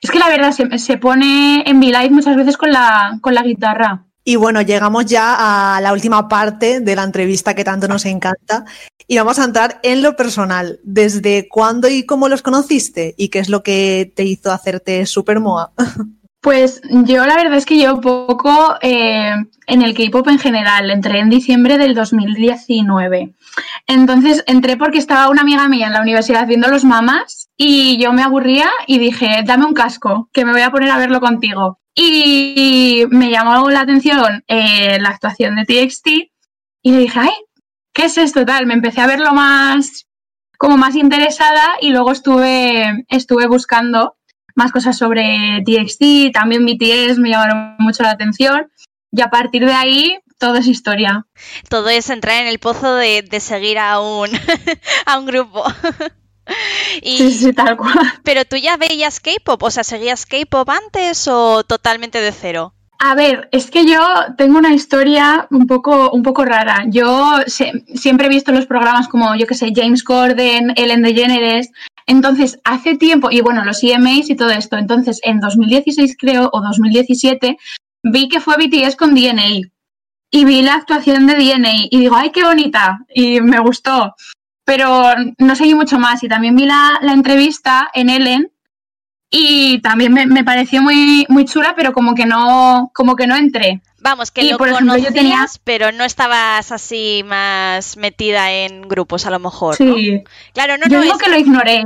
Es que la verdad se, se pone en V-Live muchas veces con la, con la guitarra. Y bueno, llegamos ya a la última parte de la entrevista que tanto nos encanta y vamos a entrar en lo personal. ¿Desde cuándo y cómo los conociste? ¿Y qué es lo que te hizo hacerte super moa? (laughs) Pues yo la verdad es que llevo poco eh, en el K-pop en general. Entré en diciembre del 2019. Entonces entré porque estaba una amiga mía en la universidad haciendo los mamás y yo me aburría y dije, dame un casco, que me voy a poner a verlo contigo. Y me llamó la atención eh, la actuación de TXT y le dije, ay, ¿qué es esto tal? Me empecé a verlo más, como más interesada y luego estuve, estuve buscando más cosas sobre TXT, también BTS me llamaron mucho la atención y a partir de ahí todo es historia. Todo es entrar en el pozo de, de seguir a un, (laughs) a un grupo. (laughs) sí, sí, tal cual. Pero tú ya veías K-pop, o sea, ¿seguías K-pop antes o totalmente de cero? A ver, es que yo tengo una historia un poco, un poco rara. Yo siempre he visto los programas como, yo que sé, James Corden, Ellen DeGeneres. Entonces, hace tiempo, y bueno, los EMAs y todo esto. Entonces, en 2016 creo, o 2017, vi que fue BTS con DNA. Y vi la actuación de DNA y digo, ay, qué bonita. Y me gustó pero no seguí mucho más. Y también vi la, entrevista en Ellen y también me, pareció muy, muy chula, pero como que no, como que no entré. Vamos, que lo conocías, pero no estabas así más metida en grupos, a lo mejor. Sí. Claro, no, yo no digo que lo ignoré.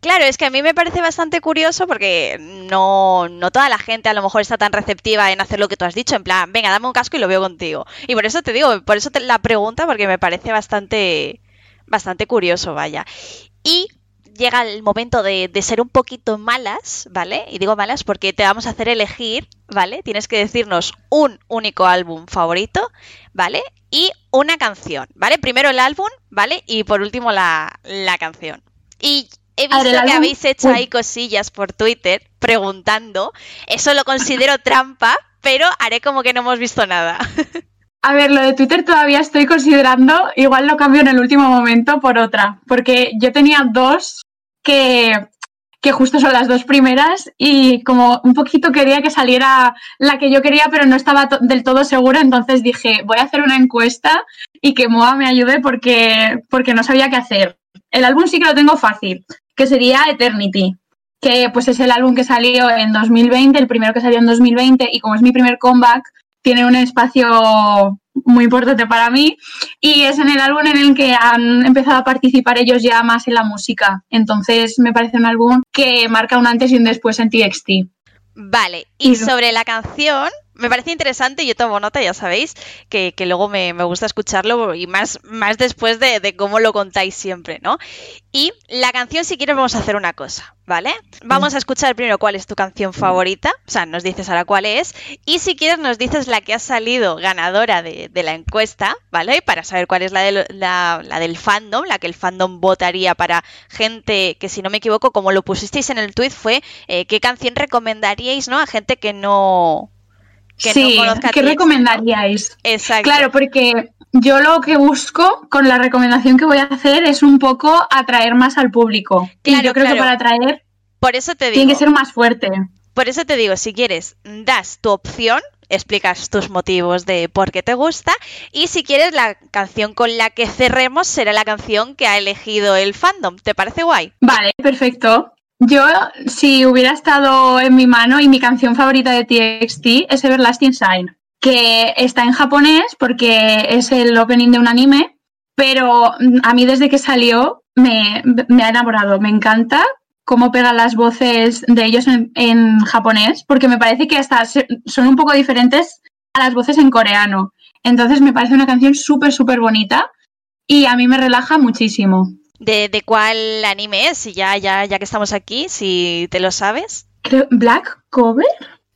Claro, es que a mí me parece bastante curioso porque no, no toda la gente a lo mejor está tan receptiva en hacer lo que tú has dicho, en plan, venga, dame un casco y lo veo contigo. Y por eso te digo, por eso te la pregunta, porque me parece bastante, bastante curioso, vaya. Y llega el momento de, ser un poquito malas, ¿vale? Y digo malas porque te vamos a hacer elegir, ¿vale? Tienes que decirnos un único álbum favorito, ¿vale? Y una canción, ¿vale? Primero el álbum, ¿vale? Y por último la, canción. Y he visto que habéis hecho ahí cosillas por Twitter preguntando. Eso lo considero (laughs) trampa, pero haré como que no hemos visto nada. (laughs) A ver, lo de Twitter todavía estoy considerando, igual lo cambio en el último momento por otra, porque yo tenía dos que, que justo son las dos primeras y como un poquito quería que saliera la que yo quería, pero no estaba del todo segura, entonces dije, voy a hacer una encuesta y que Moa me ayude porque, porque no sabía qué hacer. El álbum sí que lo tengo fácil, que sería Eternity, que pues es el álbum que salió en 2020, el primero que salió en 2020 y como es mi primer comeback, tiene un espacio muy importante para mí y es en el álbum en el que han empezado a participar ellos ya más en la música. Entonces me parece un álbum que marca un antes y un después en TXT. Vale, y sobre la canción, me parece interesante, yo tomo nota, ya sabéis, que, luego me, gusta escucharlo y más, más después de, cómo lo contáis siempre, ¿no? Y la canción, si quieres, vamos a hacer una cosa, ¿vale? Vamos a escuchar primero cuál es tu canción favorita, o sea, nos dices ahora cuál es, y si quieres nos dices la que ha salido ganadora de, la encuesta, ¿vale? Para saber cuál es la, la, del fandom, la que el fandom votaría para gente que, si no me equivoco, como lo pusisteis en el tweet, fue eh, qué canción recomendaríais, ¿no? A gente que no sí, ¿qué recomendaríais? Exacto. Claro, porque yo lo que busco con la recomendación que voy a hacer es un poco atraer más al público. y yo creo que para atraer por eso te digo, tiene que ser más fuerte. Por eso te digo, si quieres, das tu opción, explicas tus motivos de por qué te gusta y si quieres la canción con la que cerremos será la canción que ha elegido el fandom. ¿Te parece guay? Vale, perfecto. Yo, si hubiera estado en mi mano y mi canción favorita de TXT es Everlasting Sign, que está en japonés porque es el opening de un anime, pero a mí desde que salió me, ha enamorado, me encanta cómo pegan las voces de ellos en, en, japonés, porque me parece que hasta son un poco diferentes a las voces en coreano. Entonces me parece una canción súper, súper bonita y a mí me relaja muchísimo de, cuál anime es, si ya, ya, ya que estamos aquí, si te lo sabes. Black Clover.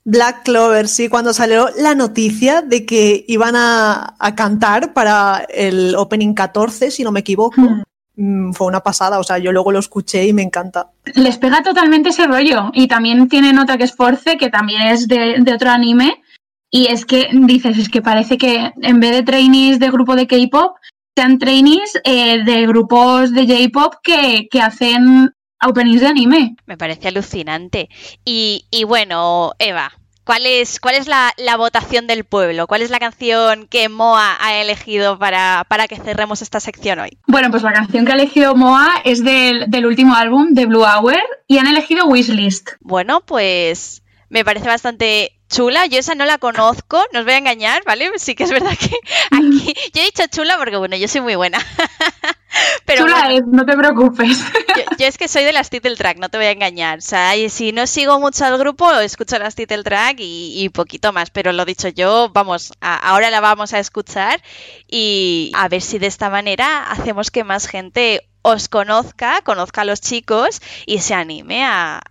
Black Clover, sí, cuando salió la noticia de que iban a, cantar para el Opening 14, si no me equivoco. Hmm. Mm, fue una pasada, o sea, yo luego lo escuché y me encanta. Les pega totalmente ese rollo. Y también tienen otra que es Force, que también es de, de otro anime. Y es que dices, es que parece que en vez de trainees de grupo de K-pop, sean trainees eh, de grupos de J-pop que, hacen openings de anime. Me parece alucinante. Y, bueno, Eva, ¿cuál es, cuál es la, votación del pueblo? ¿Cuál es la canción que Moa ha elegido para, para, que cerremos esta sección hoy? Bueno, pues la canción que ha elegido Moa es del, del último álbum de Blue Hour y han elegido Wishlist. Bueno, pues me parece bastante chula. Yo esa no la conozco, no os voy a engañar, ¿vale? Sí que es verdad que (laughs) aquí. Yo he dicho chula porque, bueno, yo soy muy buena. (laughs) Pero chula es, no te preocupes. Yo, es que soy de las title track, no te voy a engañar. O sea, si no sigo mucho al grupo, escucho las title track y, poquito más. Pero lo dicho yo, vamos, ahora la vamos a escuchar y a ver si de esta manera hacemos que más gente os conozca, conozca a los chicos y se anime a,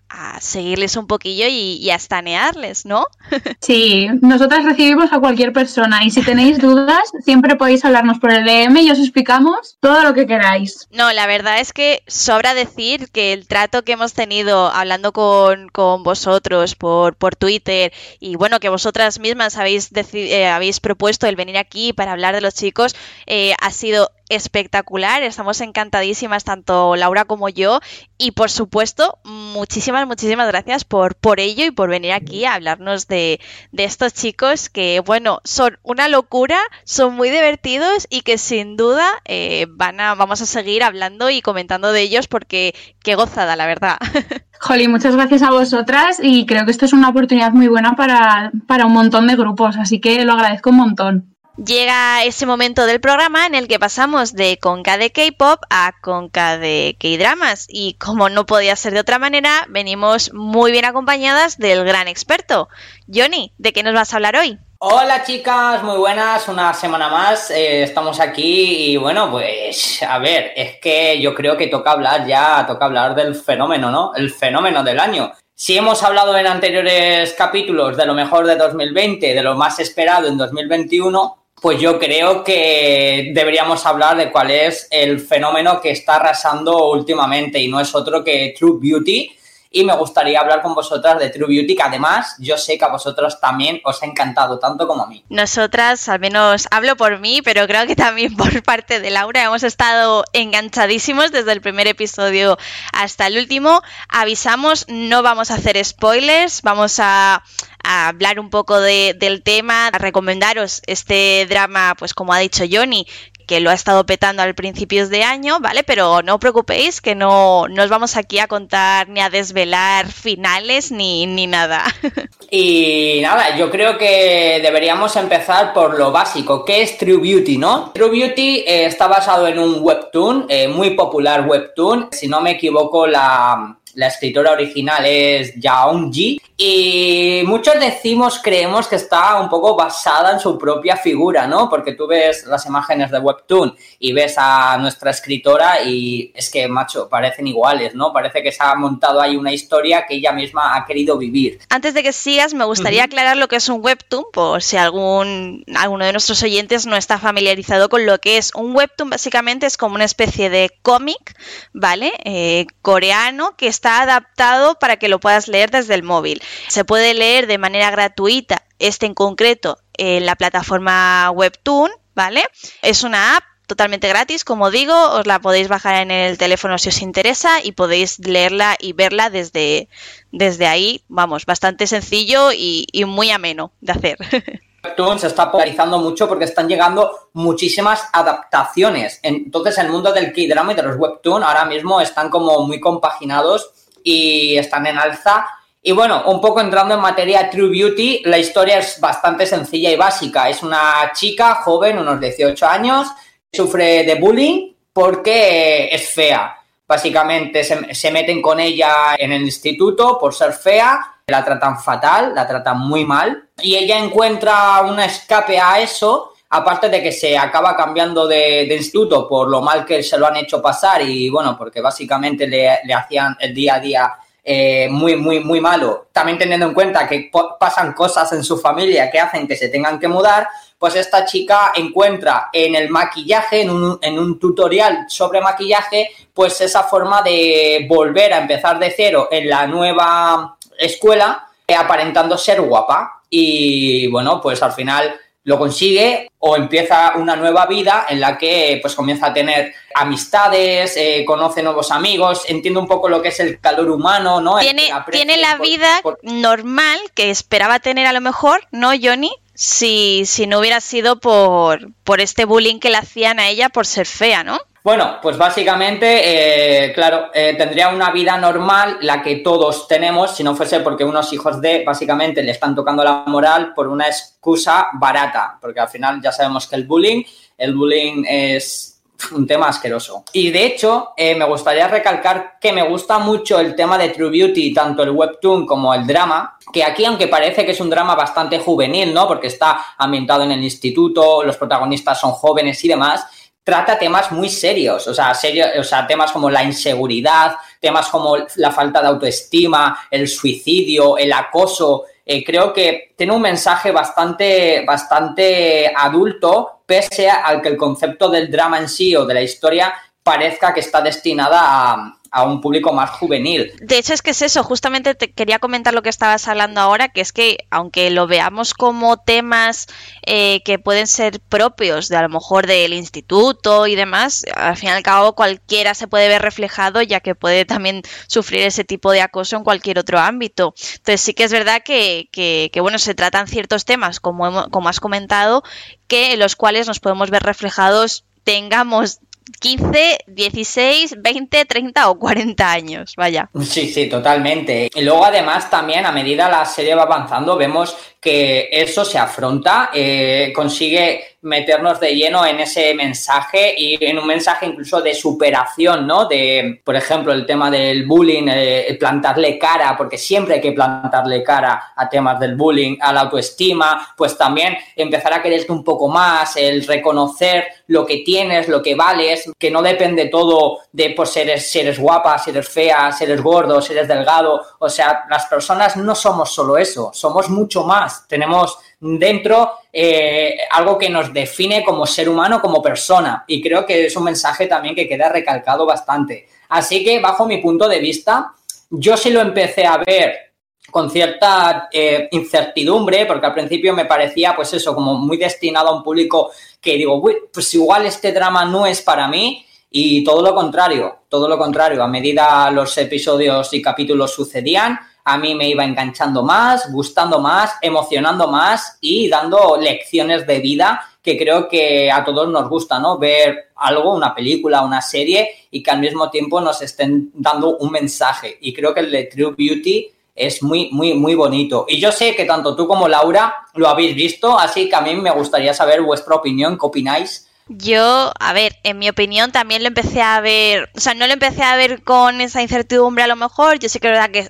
seguirles un poquillo y, a estanearles, ¿no? (laughs) Sí, nosotras recibimos a cualquier persona y si tenéis dudas, siempre podéis hablarnos por el DM y os explicamos todo lo que queráis. No, la verdad es que sobra decir que el trato que hemos tenido hablando con, vosotros por, por, Twitter y bueno, que vosotras mismas habéis, eh, habéis propuesto el venir aquí para hablar de los chicos, eh, ha sido espectacular. Estamos encantadísimas, tanto Laura como yo. Y por supuesto, muchísimas, muchísimas gracias por, por ello y por venir aquí a hablarnos de, estos chicos que, bueno, son una locura, son muy divertidos y que sin duda eh, van a, vamos a seguir hablando y comentando de ellos porque qué gozada, la verdad. (laughs) Jolly, muchas gracias a vosotras y creo que esto es una oportunidad muy buena para, para un montón de grupos, así que lo agradezco un montón. Llega ese momento del programa en el que pasamos de Conca de K-pop a Conca de K-dramas y como no podía ser de otra manera, venimos muy bien acompañadas del gran experto. Johnny, ¿de qué nos vas a hablar hoy? Hola chicas, muy buenas, una semana más, eh, estamos aquí y bueno, pues a ver, es que yo creo que toca hablar ya, toca hablar del fenómeno, ¿no? El fenómeno del año. Si hemos hablado en anteriores capítulos de lo mejor de 2020, de lo más esperado en 2021, pues yo creo que deberíamos hablar de cuál es el fenómeno que está arrasando últimamente y no es otro que True Beauty. Y me gustaría hablar con vosotras de True Beauty, que además yo sé que a vosotros también os ha encantado, tanto como a mí. Nosotras, al menos hablo por mí, pero creo que también (laughs) por parte de Laura, hemos estado enganchadísimos desde el primer episodio hasta el último. Avisamos, no vamos a hacer spoilers, vamos a a hablar un poco de, del tema, a recomendaros este drama, pues como ha dicho Johnny, que lo ha estado petando al principios de año, ¿vale? Pero no os preocupéis que no, no os vamos aquí a contar ni a desvelar finales ni, ni nada. (laughs) Y nada, yo creo que deberíamos empezar por lo básico, que es True Beauty, ¿no? True Beauty eh, está basado en un webtoon, eh, muy popular webtoon, si no me equivoco la, escritora original es Ji y muchos decimos, creemos que está un poco basada en su propia figura, ¿no? Porque tú ves las imágenes de Webtoon y ves a nuestra escritora y es que, macho, parecen iguales, ¿no? Parece que se ha montado ahí una historia que ella misma ha querido vivir. Antes de que sigas, me gustaría aclarar lo que es un Webtoon, por si algún, alguno de nuestros oyentes no está familiarizado con lo que es. Un Webtoon básicamente es como una especie de cómic, ¿vale? Eh, coreano que está adaptado para que lo puedas leer desde el móvil. Se puede leer de manera gratuita, este en concreto, en la plataforma Webtoon, ¿vale? Es una app totalmente gratis, como digo, os la podéis bajar en el teléfono si os interesa y podéis leerla y verla desde, desde ahí, vamos, bastante sencillo y, muy ameno de hacer. (laughs) Webtoon se está polarizando mucho porque están llegando muchísimas adaptaciones. Entonces, el mundo del K-drama y de los webtoon ahora mismo están como muy compaginados y están en alza. Y bueno, un poco entrando en materia True Beauty, la historia es bastante sencilla y básica. Es una chica joven, unos 18 años, sufre de bullying porque es fea. Básicamente se, se, meten con ella en el instituto por ser fea, la tratan fatal, la tratan muy mal y ella encuentra un escape a eso, aparte de que se acaba cambiando de, de instituto por lo mal que se lo han hecho pasar y bueno, porque básicamente le, le hacían el día a día eh, muy, muy, muy malo, también teniendo en cuenta que pasan cosas en su familia que hacen que se tengan que mudar, pues esta chica encuentra en el maquillaje, en un, en un tutorial sobre maquillaje, pues esa forma de volver a empezar de cero en la nueva escuela, eh, aparentando ser guapa. Y bueno, pues al final lo consigue o empieza una nueva vida en la que pues comienza a tener amistades, eh, conoce nuevos amigos, entiende un poco lo que es el calor humano, ¿no? Tiene, tiene la vida normal que esperaba tener a lo mejor, ¿no, Johnny? Si, si no hubiera sido por, por este bullying que le hacían a ella por ser fea, ¿no? Bueno, pues básicamente, eh, claro, eh, tendría una vida normal, la que todos tenemos, si no fuese porque unos hijos de, básicamente, le están tocando la moral por una excusa barata, porque al final ya sabemos que el bullying, el bullying es un tema asqueroso. Y de hecho, eh, me gustaría recalcar que me gusta mucho el tema de True Beauty, tanto el webtoon como el drama, que aquí, aunque parece que es un drama bastante juvenil, ¿no? Porque está ambientado en el instituto, los protagonistas son jóvenes y demás, trata temas muy serios, o sea, serio, o sea, temas como la inseguridad, temas como la falta de autoestima, el suicidio, el acoso. Eh, creo que tiene un mensaje bastante, bastante adulto, pese a que el concepto del drama en sí o de la historia parezca que está destinada a, a un público más juvenil. De hecho, es que es eso, justamente te quería comentar lo que estabas hablando ahora, que es que aunque lo veamos como temas eh, que pueden ser propios de a lo mejor del instituto y demás, al fin y al cabo cualquiera se puede ver reflejado, ya que puede también sufrir ese tipo de acoso en cualquier otro ámbito. Entonces sí que es verdad que, que, bueno, se tratan ciertos temas, como, hemos, como has comentado, que en los cuales nos podemos ver reflejados tengamos 15, 16, 20, 30 o 40 años, vaya. Sí, sí, totalmente. Y luego además también a medida la serie va avanzando vemos que eso se afronta, eh, consigue meternos de lleno en ese mensaje y en un mensaje incluso de superación, ¿no? De, por ejemplo, el tema del bullying, eh, plantarle cara, porque siempre hay que plantarle cara a temas del bullying, a la autoestima, pues también empezar a quererte un poco más, el reconocer lo que tienes, lo que vales, que no depende todo de pues, si eres, si eres guapa, si eres fea, si eres gordo, si eres delgado, o sea, las personas no somos solo eso, somos mucho más tenemos dentro eh, algo que nos define como ser humano, como persona. Y creo que es un mensaje también que queda recalcado bastante. Así que, bajo mi punto de vista, yo sí lo empecé a ver con cierta eh, incertidumbre, porque al principio me parecía, pues eso, como muy destinado a un público que digo, pues igual este drama no es para mí, y todo lo contrario, todo lo contrario, a medida los episodios y capítulos sucedían, a mí me iba enganchando más, gustando más, emocionando más y dando lecciones de vida que creo que a todos nos gusta, ¿no? Ver algo, una película, una serie y que al mismo tiempo nos estén dando un mensaje. Y creo que el de True Beauty es muy, muy, muy bonito. Y yo sé que tanto tú como Laura lo habéis visto, así que a mí me gustaría saber vuestra opinión, ¿qué opináis? Yo, a ver, en mi opinión también lo empecé a ver, o sea, no lo empecé a ver con esa incertidumbre a lo mejor, yo sé que es verdad que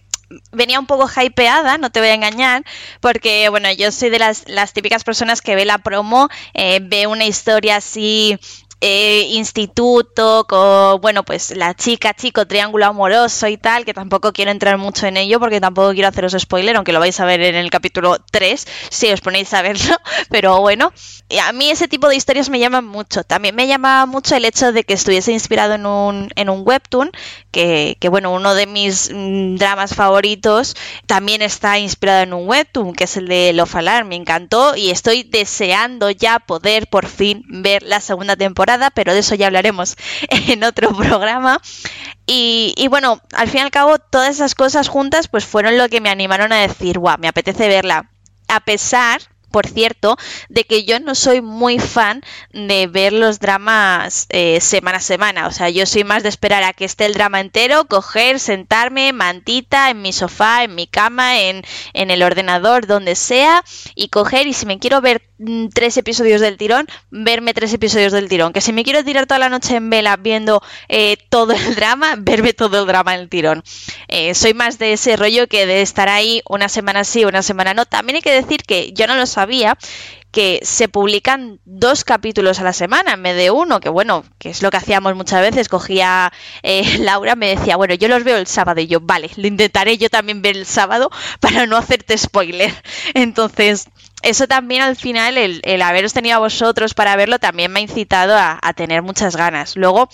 venía un poco hypeada, no te voy a engañar, porque bueno, yo soy de las, las típicas personas que ve la promo, eh, ve una historia así eh, instituto, con, bueno, pues la chica, chico, triángulo amoroso y tal, que tampoco quiero entrar mucho en ello porque tampoco quiero haceros spoiler, aunque lo vais a ver en el capítulo 3, si os ponéis a verlo, (laughs) pero bueno, a mí ese tipo de historias me llaman mucho. También me llama mucho el hecho de que estuviese inspirado en un, en un webtoon, que, que bueno, uno de mis mm, dramas favoritos también está inspirado en un webtoon, que es el de Love Alarm, me encantó y estoy deseando ya poder por fin ver la segunda temporada pero de eso ya hablaremos (laughs) en otro (laughs) programa. Y, y, bueno, al fin y al cabo, todas esas cosas juntas pues fueron lo que me animaron a decir, guau, me apetece verla. A pesar por cierto, de que yo no soy muy fan de ver los dramas eh, semana a semana. O sea, yo soy más de esperar a que esté el drama entero, coger, sentarme, mantita, en mi sofá, en mi cama, en, en el ordenador, donde sea, y coger, y si me quiero ver mm, tres episodios del tirón, verme tres episodios del tirón. Que si me quiero tirar toda la noche en vela viendo eh, todo el (laughs) drama, verme todo el drama en el tirón. Eh, soy más de ese rollo que de estar ahí una semana sí, una semana no. También hay que decir que yo no lo sabía sabía que se publican dos capítulos a la semana en vez de uno, que bueno, que es lo que hacíamos muchas veces, cogía eh, (laughs) Laura, me decía, bueno, yo los veo el sábado y yo, vale, lo intentaré yo también ver el sábado para no hacerte spoiler. (laughs) Entonces, eso también al final, el, haberos tenido a vosotros para verlo, también me ha incitado a, tener muchas ganas. Luego,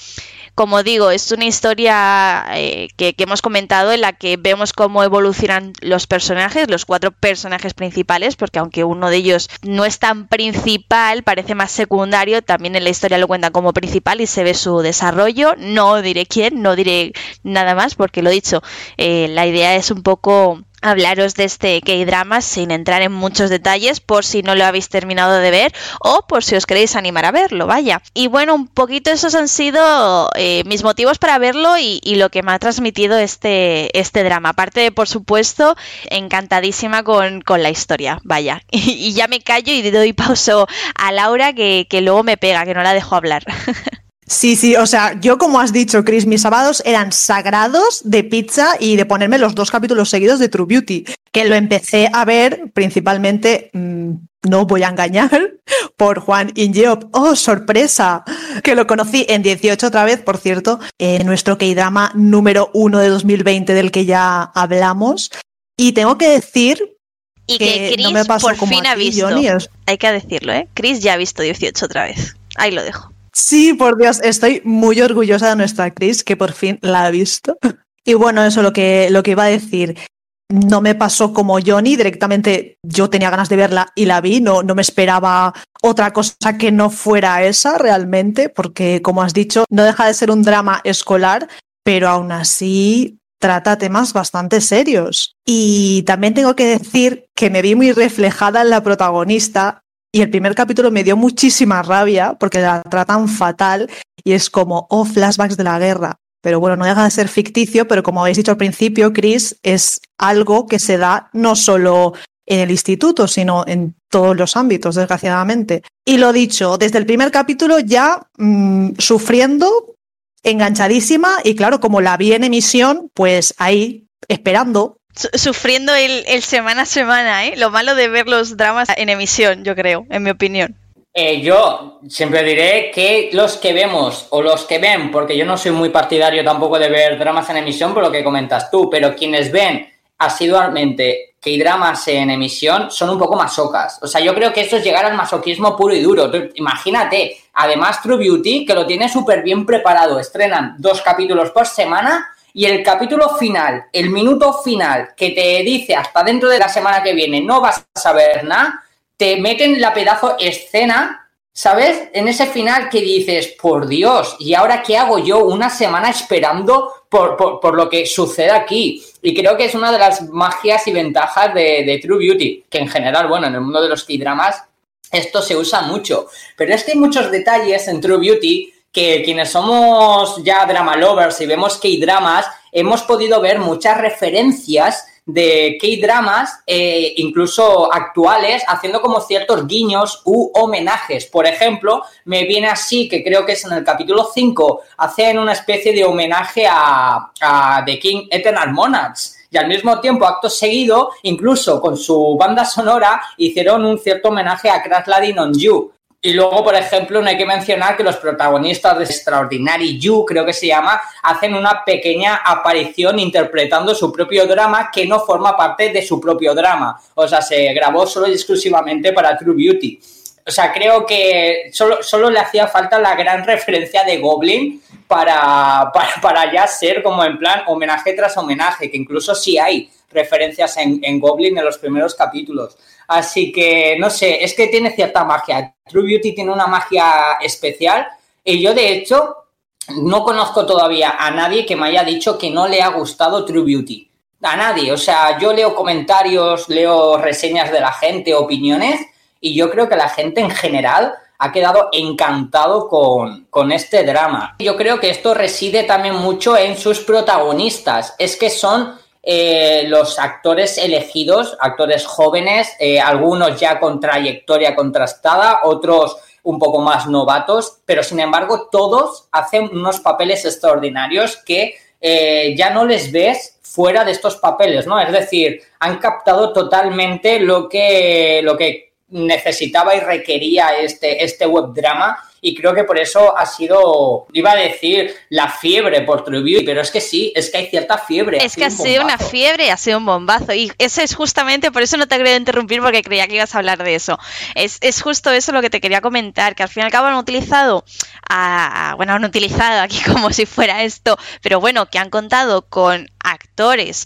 como digo, es una historia eh, que, hemos comentado en la que vemos cómo evolucionan los personajes, los cuatro personajes principales, porque aunque uno de ellos no es tan principal, parece más secundario, también en la historia lo cuentan como principal y se ve su desarrollo. No diré quién, no diré nada más, porque lo dicho, eh, la idea es un poco hablaros de este K-drama sin entrar en muchos detalles por si no lo habéis terminado de ver o por si os queréis animar a verlo, vaya. Y bueno, un poquito esos han sido eh, mis motivos para verlo y, lo que me ha transmitido este, este drama. Aparte, por supuesto, encantadísima con, la historia, vaya. (laughs) Y, ya me callo y doy (laughs) pauso a Laura que, que luego me pega, que no la dejo hablar. (laughs) Sí, sí, o sea, yo como has dicho, Chris, mis sábados eran sagrados de pizza y de ponerme los dos capítulos seguidos de True Beauty, que lo empecé a ver principalmente, mm, no voy a engañar, (laughs) por Juan Ingeop. ¡Oh, sorpresa! Que lo conocí en 18 otra vez, por cierto, en nuestro K-drama número uno de 2020 del que ya hablamos. Y tengo que decir y que, Chris no me pasó por fin ha visto. Hay que decirlo, ¿eh? Chris ya ha visto 18 otra vez. Ahí lo dejo. Sí, por Dios, estoy muy orgullosa de nuestra Chris, que por fin la ha visto. Y bueno, eso lo que, lo que iba a decir. No me pasó como Johnny, directamente yo tenía ganas de verla y la vi, no, no me esperaba otra cosa que no fuera esa realmente, porque como has dicho, no deja de ser un drama escolar, pero aún así trata temas bastante serios. Y también tengo que decir que me vi muy reflejada en la protagonista, y el primer capítulo me dio muchísima rabia porque la tratan fatal y es como, oh, flashbacks de la guerra. Pero bueno, no deja de ser ficticio, pero como habéis dicho al principio, Chris, es algo que se da no solo en el instituto, sino en todos los ámbitos, desgraciadamente. Y lo dicho, desde el primer capítulo ya mm, sufriendo, enganchadísima, y claro, como la vi en emisión, pues ahí, esperando sufriendo el, semana a semana, ¿eh? Lo malo de ver los dramas en emisión, yo creo, en mi opinión. Eh, yo siempre diré que los que vemos o los que ven, porque yo no soy muy partidario tampoco de ver dramas en emisión por lo que comentas tú, pero quienes ven asiduamente que hay dramas en emisión son un poco masocas. O sea, yo creo que eso es llegar al masoquismo puro y duro. imagínate, además True Beauty, que lo tiene súper bien preparado, estrenan dos capítulos por semana y el capítulo final, el minuto final que te dice hasta dentro de la semana que viene no vas a saber nada, te meten la pedazo escena, ¿sabes? En ese final que dices, por Dios, ¿y ahora qué hago yo una semana esperando por, lo que sucede aquí? Y creo que es una de las magias y ventajas de, True Beauty, que en general, bueno, en el mundo de los K-dramas esto se usa mucho. Pero es que hay muchos detalles en True Beauty que quienes somos ya drama lovers y vemos K-dramas, hemos podido ver muchas referencias de K-dramas, eh, incluso actuales, haciendo como ciertos guiños u homenajes. Por ejemplo, me viene así, que creo que es en el capítulo 5, hacen una especie de homenaje a, a The King Eternal Monarchs. Y al mismo tiempo, acto seguido, incluso con su banda sonora, hicieron un cierto homenaje a Crash Landing on You. Y luego, por ejemplo, no hay que mencionar que los protagonistas de Extraordinary You, creo que se llama, hacen una pequeña aparición interpretando su propio drama que no forma parte de su propio drama. O sea, se grabó solo y exclusivamente para True Beauty. O sea, creo que solo, solo le hacía falta la gran referencia de Goblin para, (laughs) para, para, ya ser como en plan homenaje tras homenaje, que incluso sí hay referencias en, en Goblin en los primeros capítulos. Así que, no sé, es que tiene cierta magia. True Beauty tiene una magia especial y yo, de hecho, no conozco todavía a nadie que me haya dicho que no le ha gustado True Beauty. A nadie. O sea, yo leo comentarios, leo reseñas de la gente, opiniones, y yo creo que la gente en general ha quedado encantado con, con, este drama. Yo creo que esto reside también mucho en sus protagonistas. Es que son eh, los actores elegidos, actores jóvenes, eh, algunos ya con trayectoria contrastada, otros un poco más novatos, pero sin embargo todos hacen unos papeles extraordinarios que eh, ya no les ves fuera de estos papeles, ¿no? Es decir, han captado totalmente lo que, lo que necesitaba y requería este, este web drama y creo que por eso ha sido, iba a decir, la fiebre por True Beauty, pero es que sí, es que hay cierta fiebre. Es que ha sido una fiebre, ha sido un bombazo y eso es justamente, por eso no te quería interrumpir porque creía que ibas a hablar de eso. Es, es justo eso lo que te quería comentar, que al fin y al cabo han utilizado, a, bueno, han utilizado aquí (laughs) como si fuera esto, pero bueno, que han contado con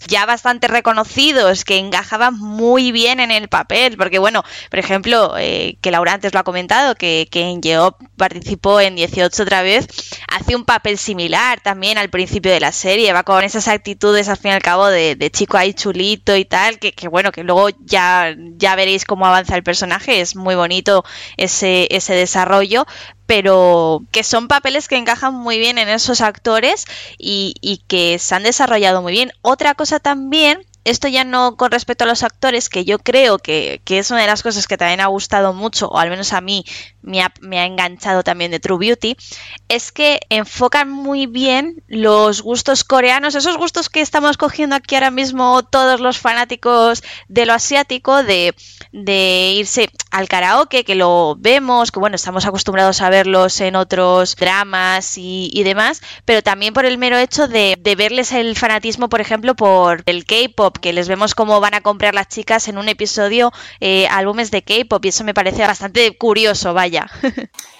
ya bastante reconocidos que encajaban muy bien en el papel, porque bueno, por ejemplo, eh, que Laura antes lo ha comentado, que, que en Geop participó en 18 otra vez, hace un papel similar también al principio de la serie, va con esas actitudes al fin y al cabo de, de chico ahí chulito y tal, que, que, bueno, que luego ya, ya veréis cómo avanza el personaje, es muy bonito ese, ese desarrollo, pero que son papeles que encajan muy bien en esos actores y, y, que se han desarrollado muy bien. Otra cosa también, esto ya no con respecto a los actores, que yo creo que, que es una de las cosas que también ha gustado mucho, o al menos a mí me ha, me ha, enganchado también de True Beauty, es que enfocan muy bien los gustos coreanos, esos gustos que estamos cogiendo aquí ahora mismo todos los fanáticos de lo asiático, de, irse al karaoke, que lo vemos, que bueno, estamos acostumbrados a verlos en otros dramas y, y demás, pero también por el mero hecho de, de verles el fanatismo, por ejemplo, por el K-pop, que les vemos cómo van a comprar las chicas en un episodio eh, álbumes de K-pop, y eso me parece bastante curioso, vaya.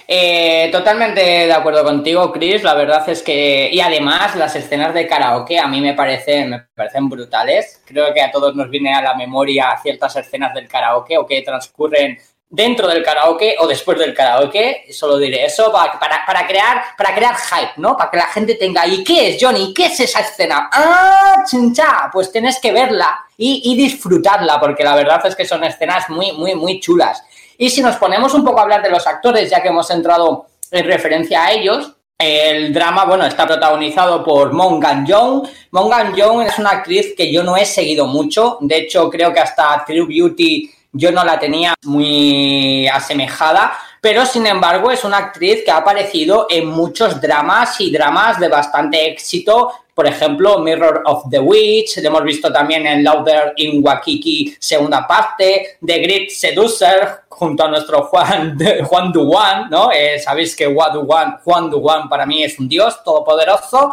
Eh, totalmente de acuerdo contigo, Chris. La verdad es que. Y además, las escenas de karaoke a mí me parecen, me parecen brutales. Creo que a todos nos viene a la memoria ciertas escenas del karaoke o que transcurren dentro del karaoke o después del karaoke, solo diré eso, para, para, crear, para crear hype, ¿no? Para que la gente tenga, ¿y qué es, Johnny? ¿Qué es esa escena? ¡Ah, chincha! Pues tienes que verla y disfrutarla, porque la verdad es que son escenas muy, muy, muy chulas. Y si nos ponemos un poco a hablar de los actores, ya que hemos entrado en referencia a ellos, el drama, bueno, está protagonizado por Mongan Young. Mongan Young es una actriz que yo no he seguido mucho. De hecho, creo que hasta True Beauty yo no la tenía muy asemejada. Pero, sin embargo, es una actriz que ha aparecido en muchos dramas y dramas de bastante éxito. Por ejemplo, Mirror of the Witch, lo hemos visto también en Louder in Wakiki, segunda parte, The Great Seducer, junto a nuestro Juan, Juan Duwan, ¿no? Eh, Sabéis que Juan Duwan, Juan Duwan para mí es un dios todopoderoso.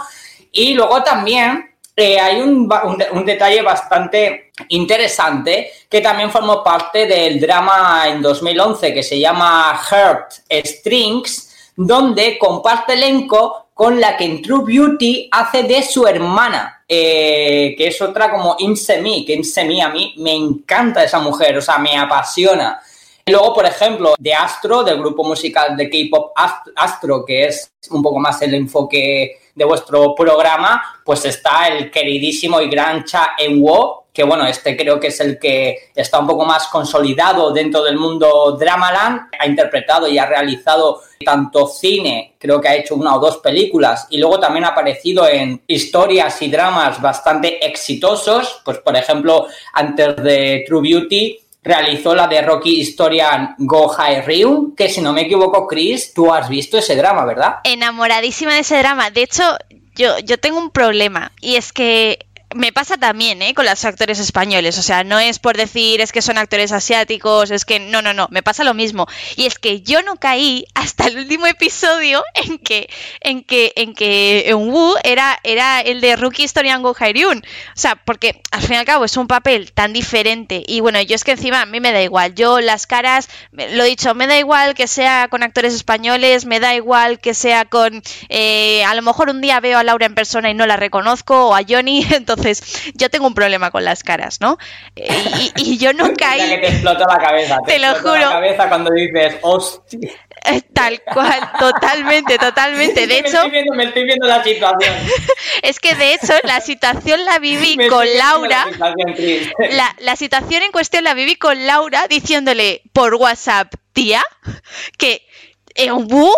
Y luego también eh, hay un, un, detalle bastante interesante que también formó parte del drama en 2011 que se llama Heart Strings, donde comparte elenco con la que en True Beauty hace de su hermana, eh, que es otra como Insemi, que Insemi a mí me encanta esa mujer, o sea, me apasiona. Luego, por ejemplo, de Astro, del grupo musical de K-pop Astro, que es un poco más el enfoque de vuestro programa, pues está el queridísimo y gran Cha Eun-woo, que bueno, este creo que es el que está un poco más consolidado dentro del mundo Dramaland, ha interpretado y ha realizado tanto cine, creo que ha hecho una o dos películas, y luego también ha aparecido en historias y dramas bastante exitosos, pues por ejemplo, antes de True Beauty, realizó la de Rocky Historian Go High Ryu, que si no me equivoco, Chris, tú has visto ese drama, ¿verdad? Enamoradísima de ese drama. De hecho, yo, yo tengo un problema y es que me pasa también, ¿eh? Con los actores españoles. O sea, no es por decir es que son actores asiáticos, es que no, no, no, me pasa lo mismo. Y es que yo no caí hasta el último episodio en que, en que, en que Wu era, era el de Rookie Historian Go Hairyun. O sea, porque al fin y al cabo es un papel tan diferente. Y bueno, yo es que encima a mí me da igual. Yo las caras, lo he dicho, me da igual que sea con actores españoles, me da igual que sea con. Eh, a lo mejor un día veo a Laura en persona y no la reconozco, o a Johnny, (laughs) entonces entonces, yo tengo un problema con las caras, ¿no? Y, yo no (laughs) caí. que te explotó la cabeza. Te, lo juro. la cabeza cuando dices, hostia. Eh, tal cual, totalmente, totalmente. De (laughs) hecho, me estoy viendo, la situación. (laughs) es que de hecho la situación la viví con Laura. La, la, situación en cuestión la viví con Laura diciéndole por WhatsApp, tía, que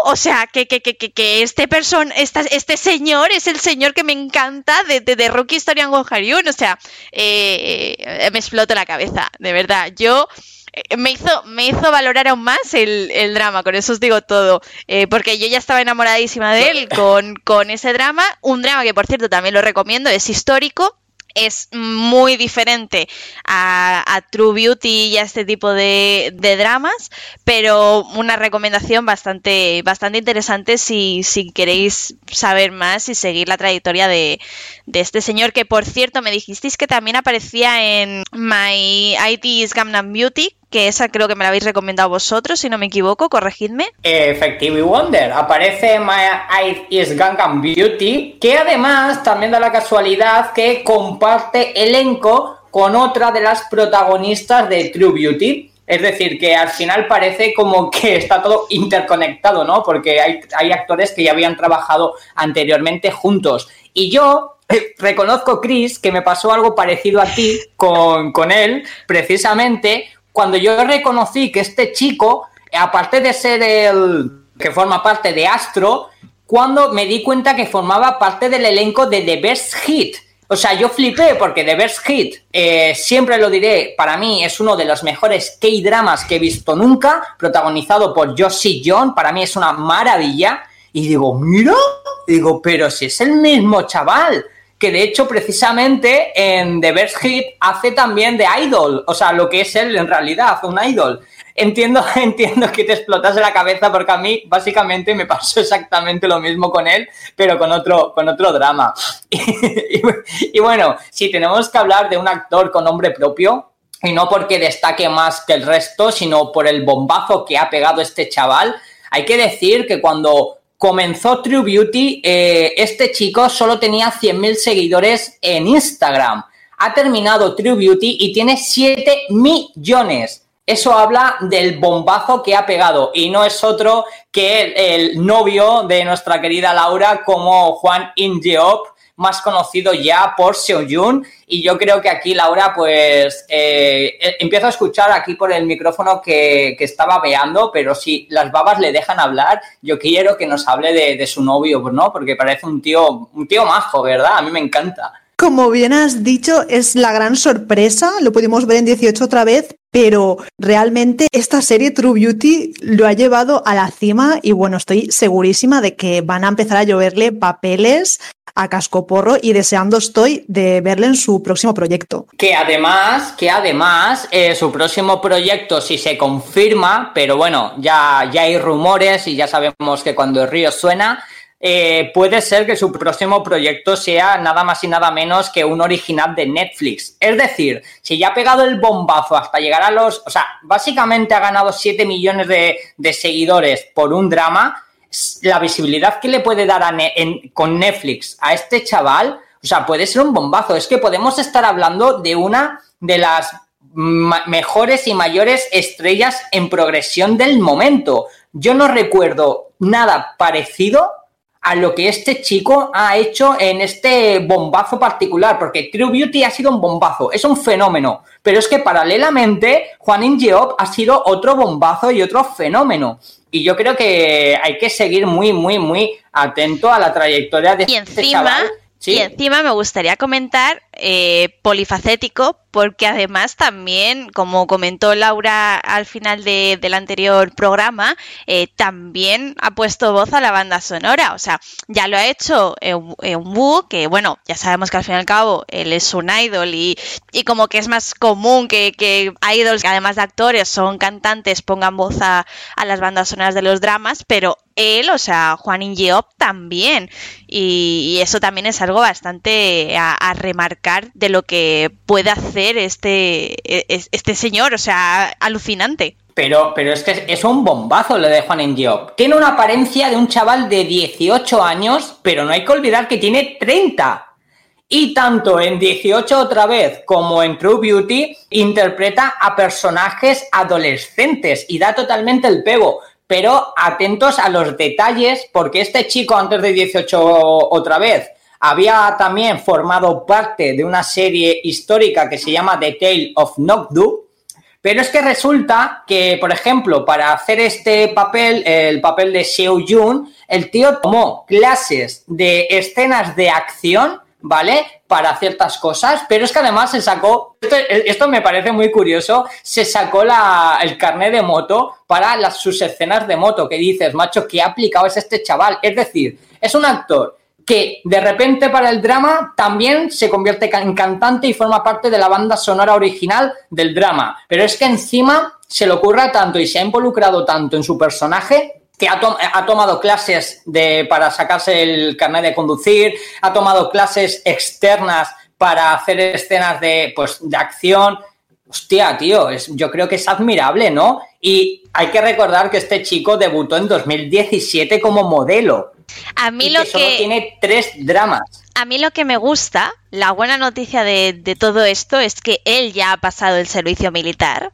o sea, que, que, que, que este persona, este señor es el señor que me encanta de, de, de Rookie Historian Go o sea, eh, me explota la cabeza, de verdad. Yo eh, me hizo, me hizo valorar aún más el, el drama, con eso os digo todo, eh, porque yo ya estaba enamoradísima de él con, con ese drama, un drama que por cierto también lo recomiendo, es histórico, es muy diferente a, True Beauty y a este tipo de, dramas, pero una recomendación bastante, bastante interesante si, si queréis saber más y seguir la trayectoria de, de, este señor, que por cierto me dijisteis que también aparecía en My IT's Gangnam Beauty, que esa creo que me la habéis recomendado vosotros, si no me equivoco, corregidme. Effective Wonder, aparece My Eye is Gangnam Beauty, que además también da la casualidad que comparte elenco con otra de las protagonistas de True Beauty. Es decir, que al final parece como que está todo interconectado, ¿no? Porque hay, hay actores que ya habían trabajado anteriormente juntos. Y yo eh, reconozco, Chris, que me pasó algo parecido a ti con, con él, precisamente cuando yo reconocí que este chico, aparte de ser el que forma parte de Astro, cuando me di cuenta que formaba parte del elenco de The Best Hit. O sea, yo flipé porque The Best Hit, eh, siempre lo diré, para mí es uno de los mejores K-dramas que he visto nunca, protagonizado por Josie John, para mí es una maravilla. Y digo, mira, digo, pero si es el mismo chaval que de hecho precisamente en The Best Hit hace también de idol, o sea, lo que es él en realidad, un idol. Entiendo, (laughs) entiendo que te explotas la cabeza porque a mí básicamente me pasó (laughs) exactamente lo mismo con él, pero con otro, con otro drama. (laughs) Y, bueno, si tenemos que hablar de un actor con nombre propio, y no porque destaque más que el resto, sino por el bombazo que ha pegado este chaval, hay que decir que cuando comenzó True Beauty, eh, este chico solo tenía 100.000 seguidores en Instagram. Ha terminado True Beauty y tiene 7 millones. Eso habla del bombazo que ha pegado y no es otro que el, novio de nuestra querida Laura como Juan Ingeop, más conocido ya por Seoyun. Y yo creo que aquí, Laura, pues eh, eh, empiezo a escuchar aquí por el micrófono que, estaba veando, pero si las babas le dejan hablar, yo quiero que nos hable de, su novio, ¿no? Porque parece un tío, un tío majo, ¿verdad? A mí me encanta. Como bien has dicho, es la gran sorpresa, lo pudimos ver en 18 otra vez, pero realmente esta serie True Beauty lo ha llevado a la cima y bueno, estoy segurísima de que van a empezar a lloverle papeles a cascoporro y deseando estoy de verle en su próximo proyecto. Que además, que además, eh, su próximo proyecto, si se confirma, pero bueno, ya, ya hay rumores y ya sabemos que cuando el río suena, eh, puede ser que su próximo proyecto sea nada más y nada menos que un original de Netflix. Es decir, si ya ha pegado el bombazo hasta llegar a los... O sea, básicamente ha ganado 7 millones de, seguidores por un drama, la visibilidad que le puede dar con Netflix a este chaval, o sea, puede ser un bombazo. Es que podemos estar hablando de una de las mejores y mayores estrellas en progresión del momento. Yo no recuerdo nada parecido a lo que este chico ha hecho en este bombazo particular, porque True Beauty ha sido un bombazo, es un fenómeno, pero es que paralelamente Juan Ingeop ha sido otro bombazo y otro fenómeno. Y yo creo que hay que seguir muy, muy, muy atento a la trayectoria de y este encima, chaval. Sí. Y encima me gustaría comentar eh, polifacético, porque además también, como comentó Laura al final de- del anterior programa, eh, también ha puesto voz a la banda sonora. O sea, ya lo ha hecho en Wu, que bueno, ya sabemos que al fin y al cabo él es un idol y, y como que es más común que, que idols, que además de actores, son cantantes, pongan voz a, a las bandas sonoras de los dramas, pero él, o sea, Juan Ingeop también. Y, eso también es algo bastante a, remarcar de lo que puede hacer este, e- este señor, o sea, alucinante. Pero, pero es que es un bombazo lo de Juan Engiop. Tiene una apariencia de un chaval de 18 años, pero no hay que olvidar que tiene 30. Y tanto en 18 otra vez como en True Beauty interpreta a personajes adolescentes y da totalmente el pego. Pero atentos a los detalles, porque este chico antes de 18 otra vez había también formado parte de una serie histórica que se llama The Tale of Nokdu, pero es que resulta que, por ejemplo, para hacer este papel, el papel de Seo Jun, el tío tomó clases de escenas de acción, ¿vale? Para ciertas cosas, pero es que además se sacó, esto, me parece muy curioso, se sacó la, el carnet de moto para las, sus escenas de moto, que dices, macho, ¿qué aplicado es este chaval? Es decir, es un actor que de repente para el drama también se convierte en cantante y forma parte de la banda sonora original del drama. Pero es que encima se le ocurra tanto y se ha involucrado tanto en su personaje que ha, to ha, tomado clases de, para sacarse el carnet de conducir, ha tomado clases externas para hacer escenas de, pues, de acción. Hostia, tío, es, yo creo que es admirable, ¿no? Y hay que recordar que este chico debutó en 2017 como modelo. A mí y lo que, solo que tiene tres dramas. A mí lo que me gusta, la buena noticia de, de, todo esto es que él ya ha pasado el servicio militar,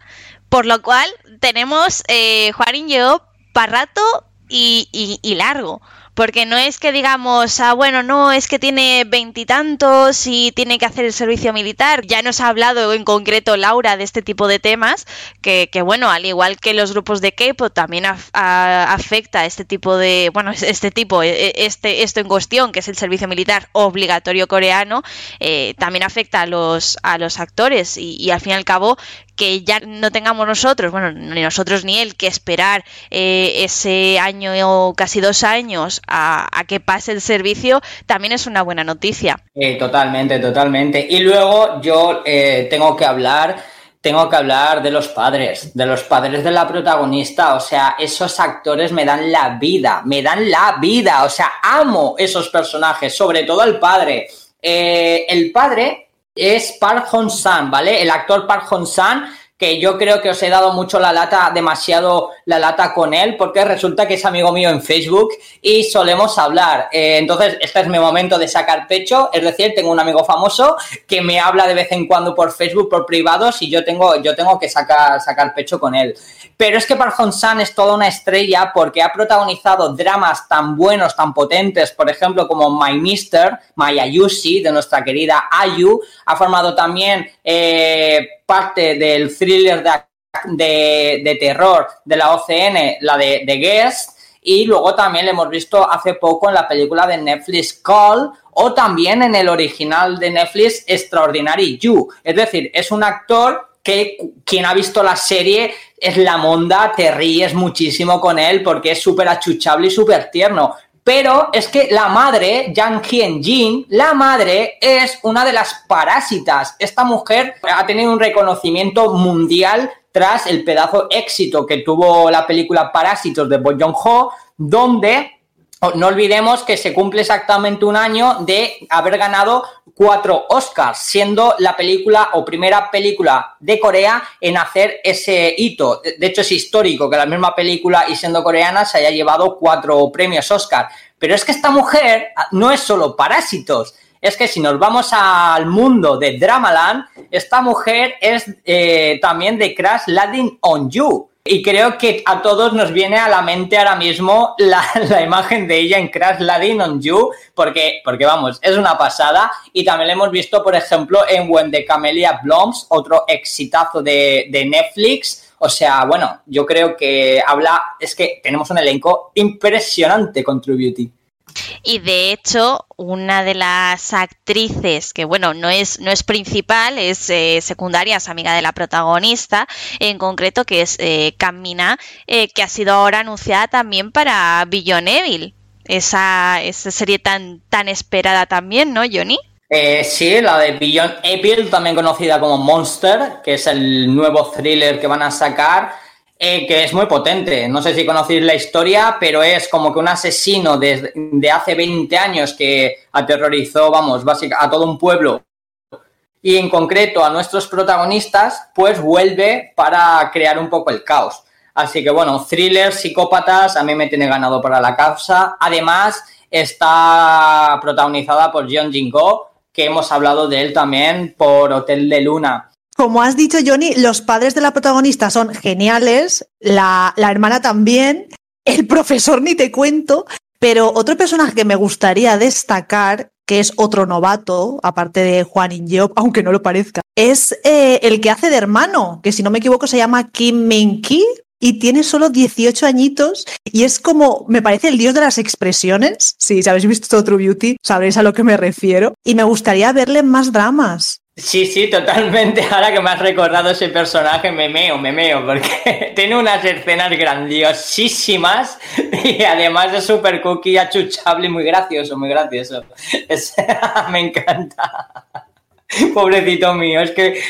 por lo cual tenemos eh, yo para rato y, y, largo porque no es que digamos, ah, bueno, no, es que tiene veintitantos y, tiene que hacer el servicio militar. Ya nos ha hablado en concreto Laura de este tipo de temas, que, que bueno, al igual que los grupos de K-pop, también a, a, afecta este tipo de, bueno, este tipo, este, esto en cuestión, que es el servicio militar obligatorio coreano, eh, también afecta a los, a los actores y, y al fin y al cabo que ya no tengamos nosotros, bueno, ni nosotros ni él, que esperar eh, ese año o casi dos años a, a, que pase el servicio, también es una buena noticia. Eh, totalmente, totalmente. Y luego yo eh, tengo que hablar, tengo que hablar de los padres, de los padres de la protagonista. O sea, esos actores me dan la vida, me dan la vida. O sea, amo esos personajes, sobre todo el padre. El padre es Park Hong-san, ¿vale? El actor Park Hong-san, que yo creo que os he dado mucho la lata, demasiado la lata con él, porque resulta que es amigo mío en Facebook y solemos hablar. Eh, entonces, este es mi momento de sacar pecho, es decir, tengo un amigo famoso que me habla de vez en cuando por Facebook, por privados, y yo tengo, yo tengo que sacar, sacar pecho con él. Pero es que Park Hong-san es toda una estrella porque ha protagonizado dramas tan buenos, tan potentes, por ejemplo, como My Mister, My Ayushi, de nuestra querida Ayu. Ha formado también eh, parte del thriller de, de, terror de la OCN, la de, de Guest. Y luego también le hemos visto hace poco en la película de Netflix Call o también en el original de Netflix Extraordinary You. Es decir, es un actor que quien ha visto la serie es la monda, te ríes muchísimo con él porque es súper achuchable y súper tierno. Pero es que la madre, Yang Hien-jin, la madre es una de las parásitas. Esta mujer ha tenido un reconocimiento mundial tras el pedazo éxito que tuvo la película Parásitos de Bo Joon-ho, donde no olvidemos que se cumple exactamente un año de haber ganado cuatro Oscars, siendo la película o primera película de Corea en hacer ese hito. De hecho, es histórico que la misma película y siendo coreana se haya llevado cuatro premios Oscar. Pero es que esta mujer no es solo Parásitos. es que si nos vamos al mundo de Dramaland, esta mujer es eh, también de Crash Landing on You. Y creo que a todos nos viene a la mente ahora mismo (laughs) la, imagen de ella en Crash Landing on You, porque, porque vamos, es una pasada. Y también la hemos visto, por ejemplo, en When the Camellia Bloms, otro exitazo de, de Netflix. O sea, bueno, yo creo que habla, es que tenemos un elenco impresionante con True Beauty. Y de hecho, una de las actrices que, bueno, no es, no es principal, es eh, secundaria, es amiga de la protagonista, en concreto, que es eh, Camina, eh, que ha sido ahora anunciada también para Billion Evil. Esa, esa serie tan, tan esperada también, ¿no, Johnny? Eh, sí, la de Beyond Evil, también conocida como Monster, que es el nuevo thriller que van a sacar. Eh, que es muy potente. No sé si conocéis la historia, pero es como que un asesino de, hace 20 años que aterrorizó, vamos, básicamente a todo un pueblo y en concreto a nuestros protagonistas, pues vuelve para crear un poco el caos. Así que bueno, thriller, psicópatas, a mí me tiene ganado para la causa. Además, está protagonizada por John Jingo, que hemos hablado de él también por Hotel de Luna. Como has dicho, Johnny, los padres de la protagonista son geniales, la, hermana también, el profesor ni te cuento, pero otro personaje que me gustaría destacar, que es otro novato, aparte de Juan Ingeop, aunque no lo parezca, es eh, el que hace de hermano, que si no me equivoco se llama Kim Min-ki, y tiene solo 18 añitos y es como, me parece el dios de las expresiones. Sí, si habéis visto True Beauty, sabréis a lo que me refiero. Y me gustaría verle más dramas. Sí, sí, totalmente. (laughs) Ahora que me has recordado ese personaje, me meo, me meo, porque (laughs) tiene unas escenas grandiosísimas y además es súper cookie, achuchable y muy gracioso, muy gracioso. (laughs) me encanta. Pobrecito mío, es que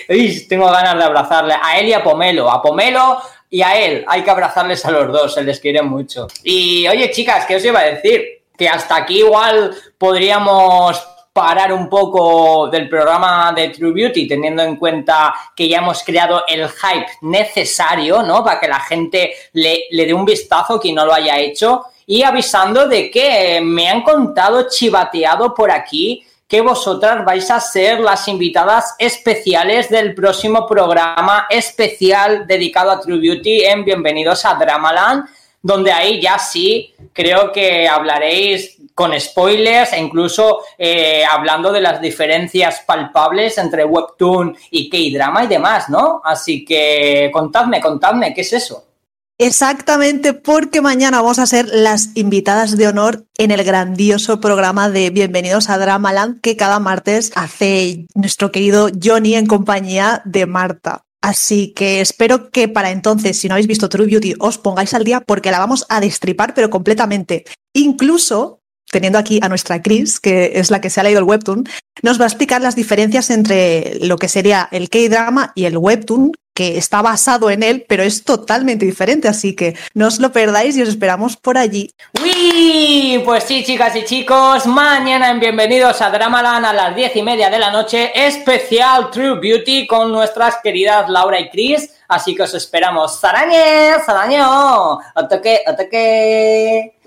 tengo ganas de abrazarle a él y a Pomelo, a Pomelo y a él. Hay que abrazarles a los dos, se les quiere mucho. Y oye, chicas, ¿qué os iba a decir? Que hasta aquí igual podríamos parar un poco del programa de True Beauty, teniendo en cuenta que ya hemos creado el hype necesario, ¿no? Para que la gente le, le dé un vistazo, quien no lo haya hecho, y avisando de que me han contado chivateado por aquí que vosotras vais a ser las invitadas especiales del próximo programa especial dedicado a True Beauty en Bienvenidos a Dramaland, donde ahí ya sí creo que hablaréis con spoilers e incluso eh, hablando de las diferencias palpables entre webtoon y K-drama y demás, ¿no? Así que contadme, contadme, ¿qué es eso? Exactamente, porque mañana vamos a ser las invitadas de honor en el grandioso programa de Bienvenidos a Dramaland que cada martes hace nuestro querido Johnny en compañía de Marta. Así que espero que para entonces, si no habéis visto True Beauty, os pongáis al día porque la vamos a destripar, pero completamente. Incluso teniendo aquí a nuestra Chris, que es la que se ha leído el webtoon, nos va a explicar las diferencias entre lo que sería el K-drama y el webtoon, que está basado en él, pero es totalmente diferente, así que no os lo perdáis y os esperamos por allí. ¡Uy! Pues sí, chicas y chicos, mañana en Bienvenidos a Dramaland a las diez y media de la noche, especial True Beauty con nuestras queridas Laura y Chris, así que os esperamos. ¡Sarañe! ¡Saraño! ¡Otoque! ¡Otoque!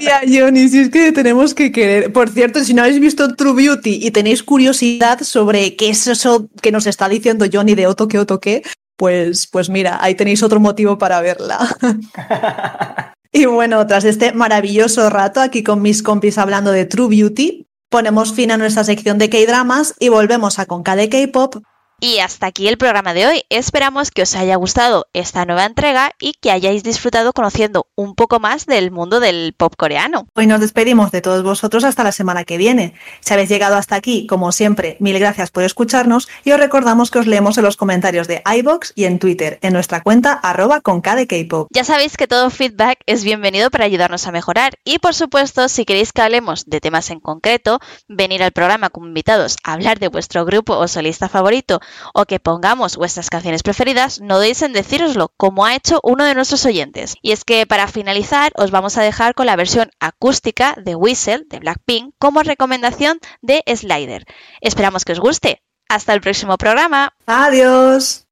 Ya, Johnny, si es que tenemos que querer. Por cierto, si no habéis visto True Beauty y tenéis curiosidad sobre qué es eso que nos está diciendo Johnny de Oto que Oto que, pues, pues mira, ahí tenéis otro motivo para verla. (laughs) y bueno, tras este maravilloso rato aquí con mis compis hablando de True Beauty, ponemos fin a nuestra sección de K-dramas y volvemos a Conca de K-pop y hasta aquí el programa de hoy. Esperamos que os haya gustado esta nueva entrega y que hayáis disfrutado conociendo un poco más del mundo del pop coreano. Hoy nos despedimos de todos vosotros hasta la semana que viene. Si habéis llegado hasta aquí, como siempre, mil gracias por escucharnos y os recordamos que os leemos en los comentarios de iBox y en Twitter, en nuestra cuenta arroba con K-pop. Ya sabéis que todo feedback es bienvenido para ayudarnos a mejorar y por supuesto, si queréis que hablemos de temas en concreto, venir al programa como invitados a hablar de vuestro grupo o solista favorito o que pongamos vuestras canciones preferidas, no deis en decíroslo, como ha hecho uno de nuestros oyentes. Y es que para finalizar os vamos a dejar con la versión acústica de Whistle de Blackpink como recomendación de Slider. Esperamos que os guste. Hasta el próximo programa. Adiós.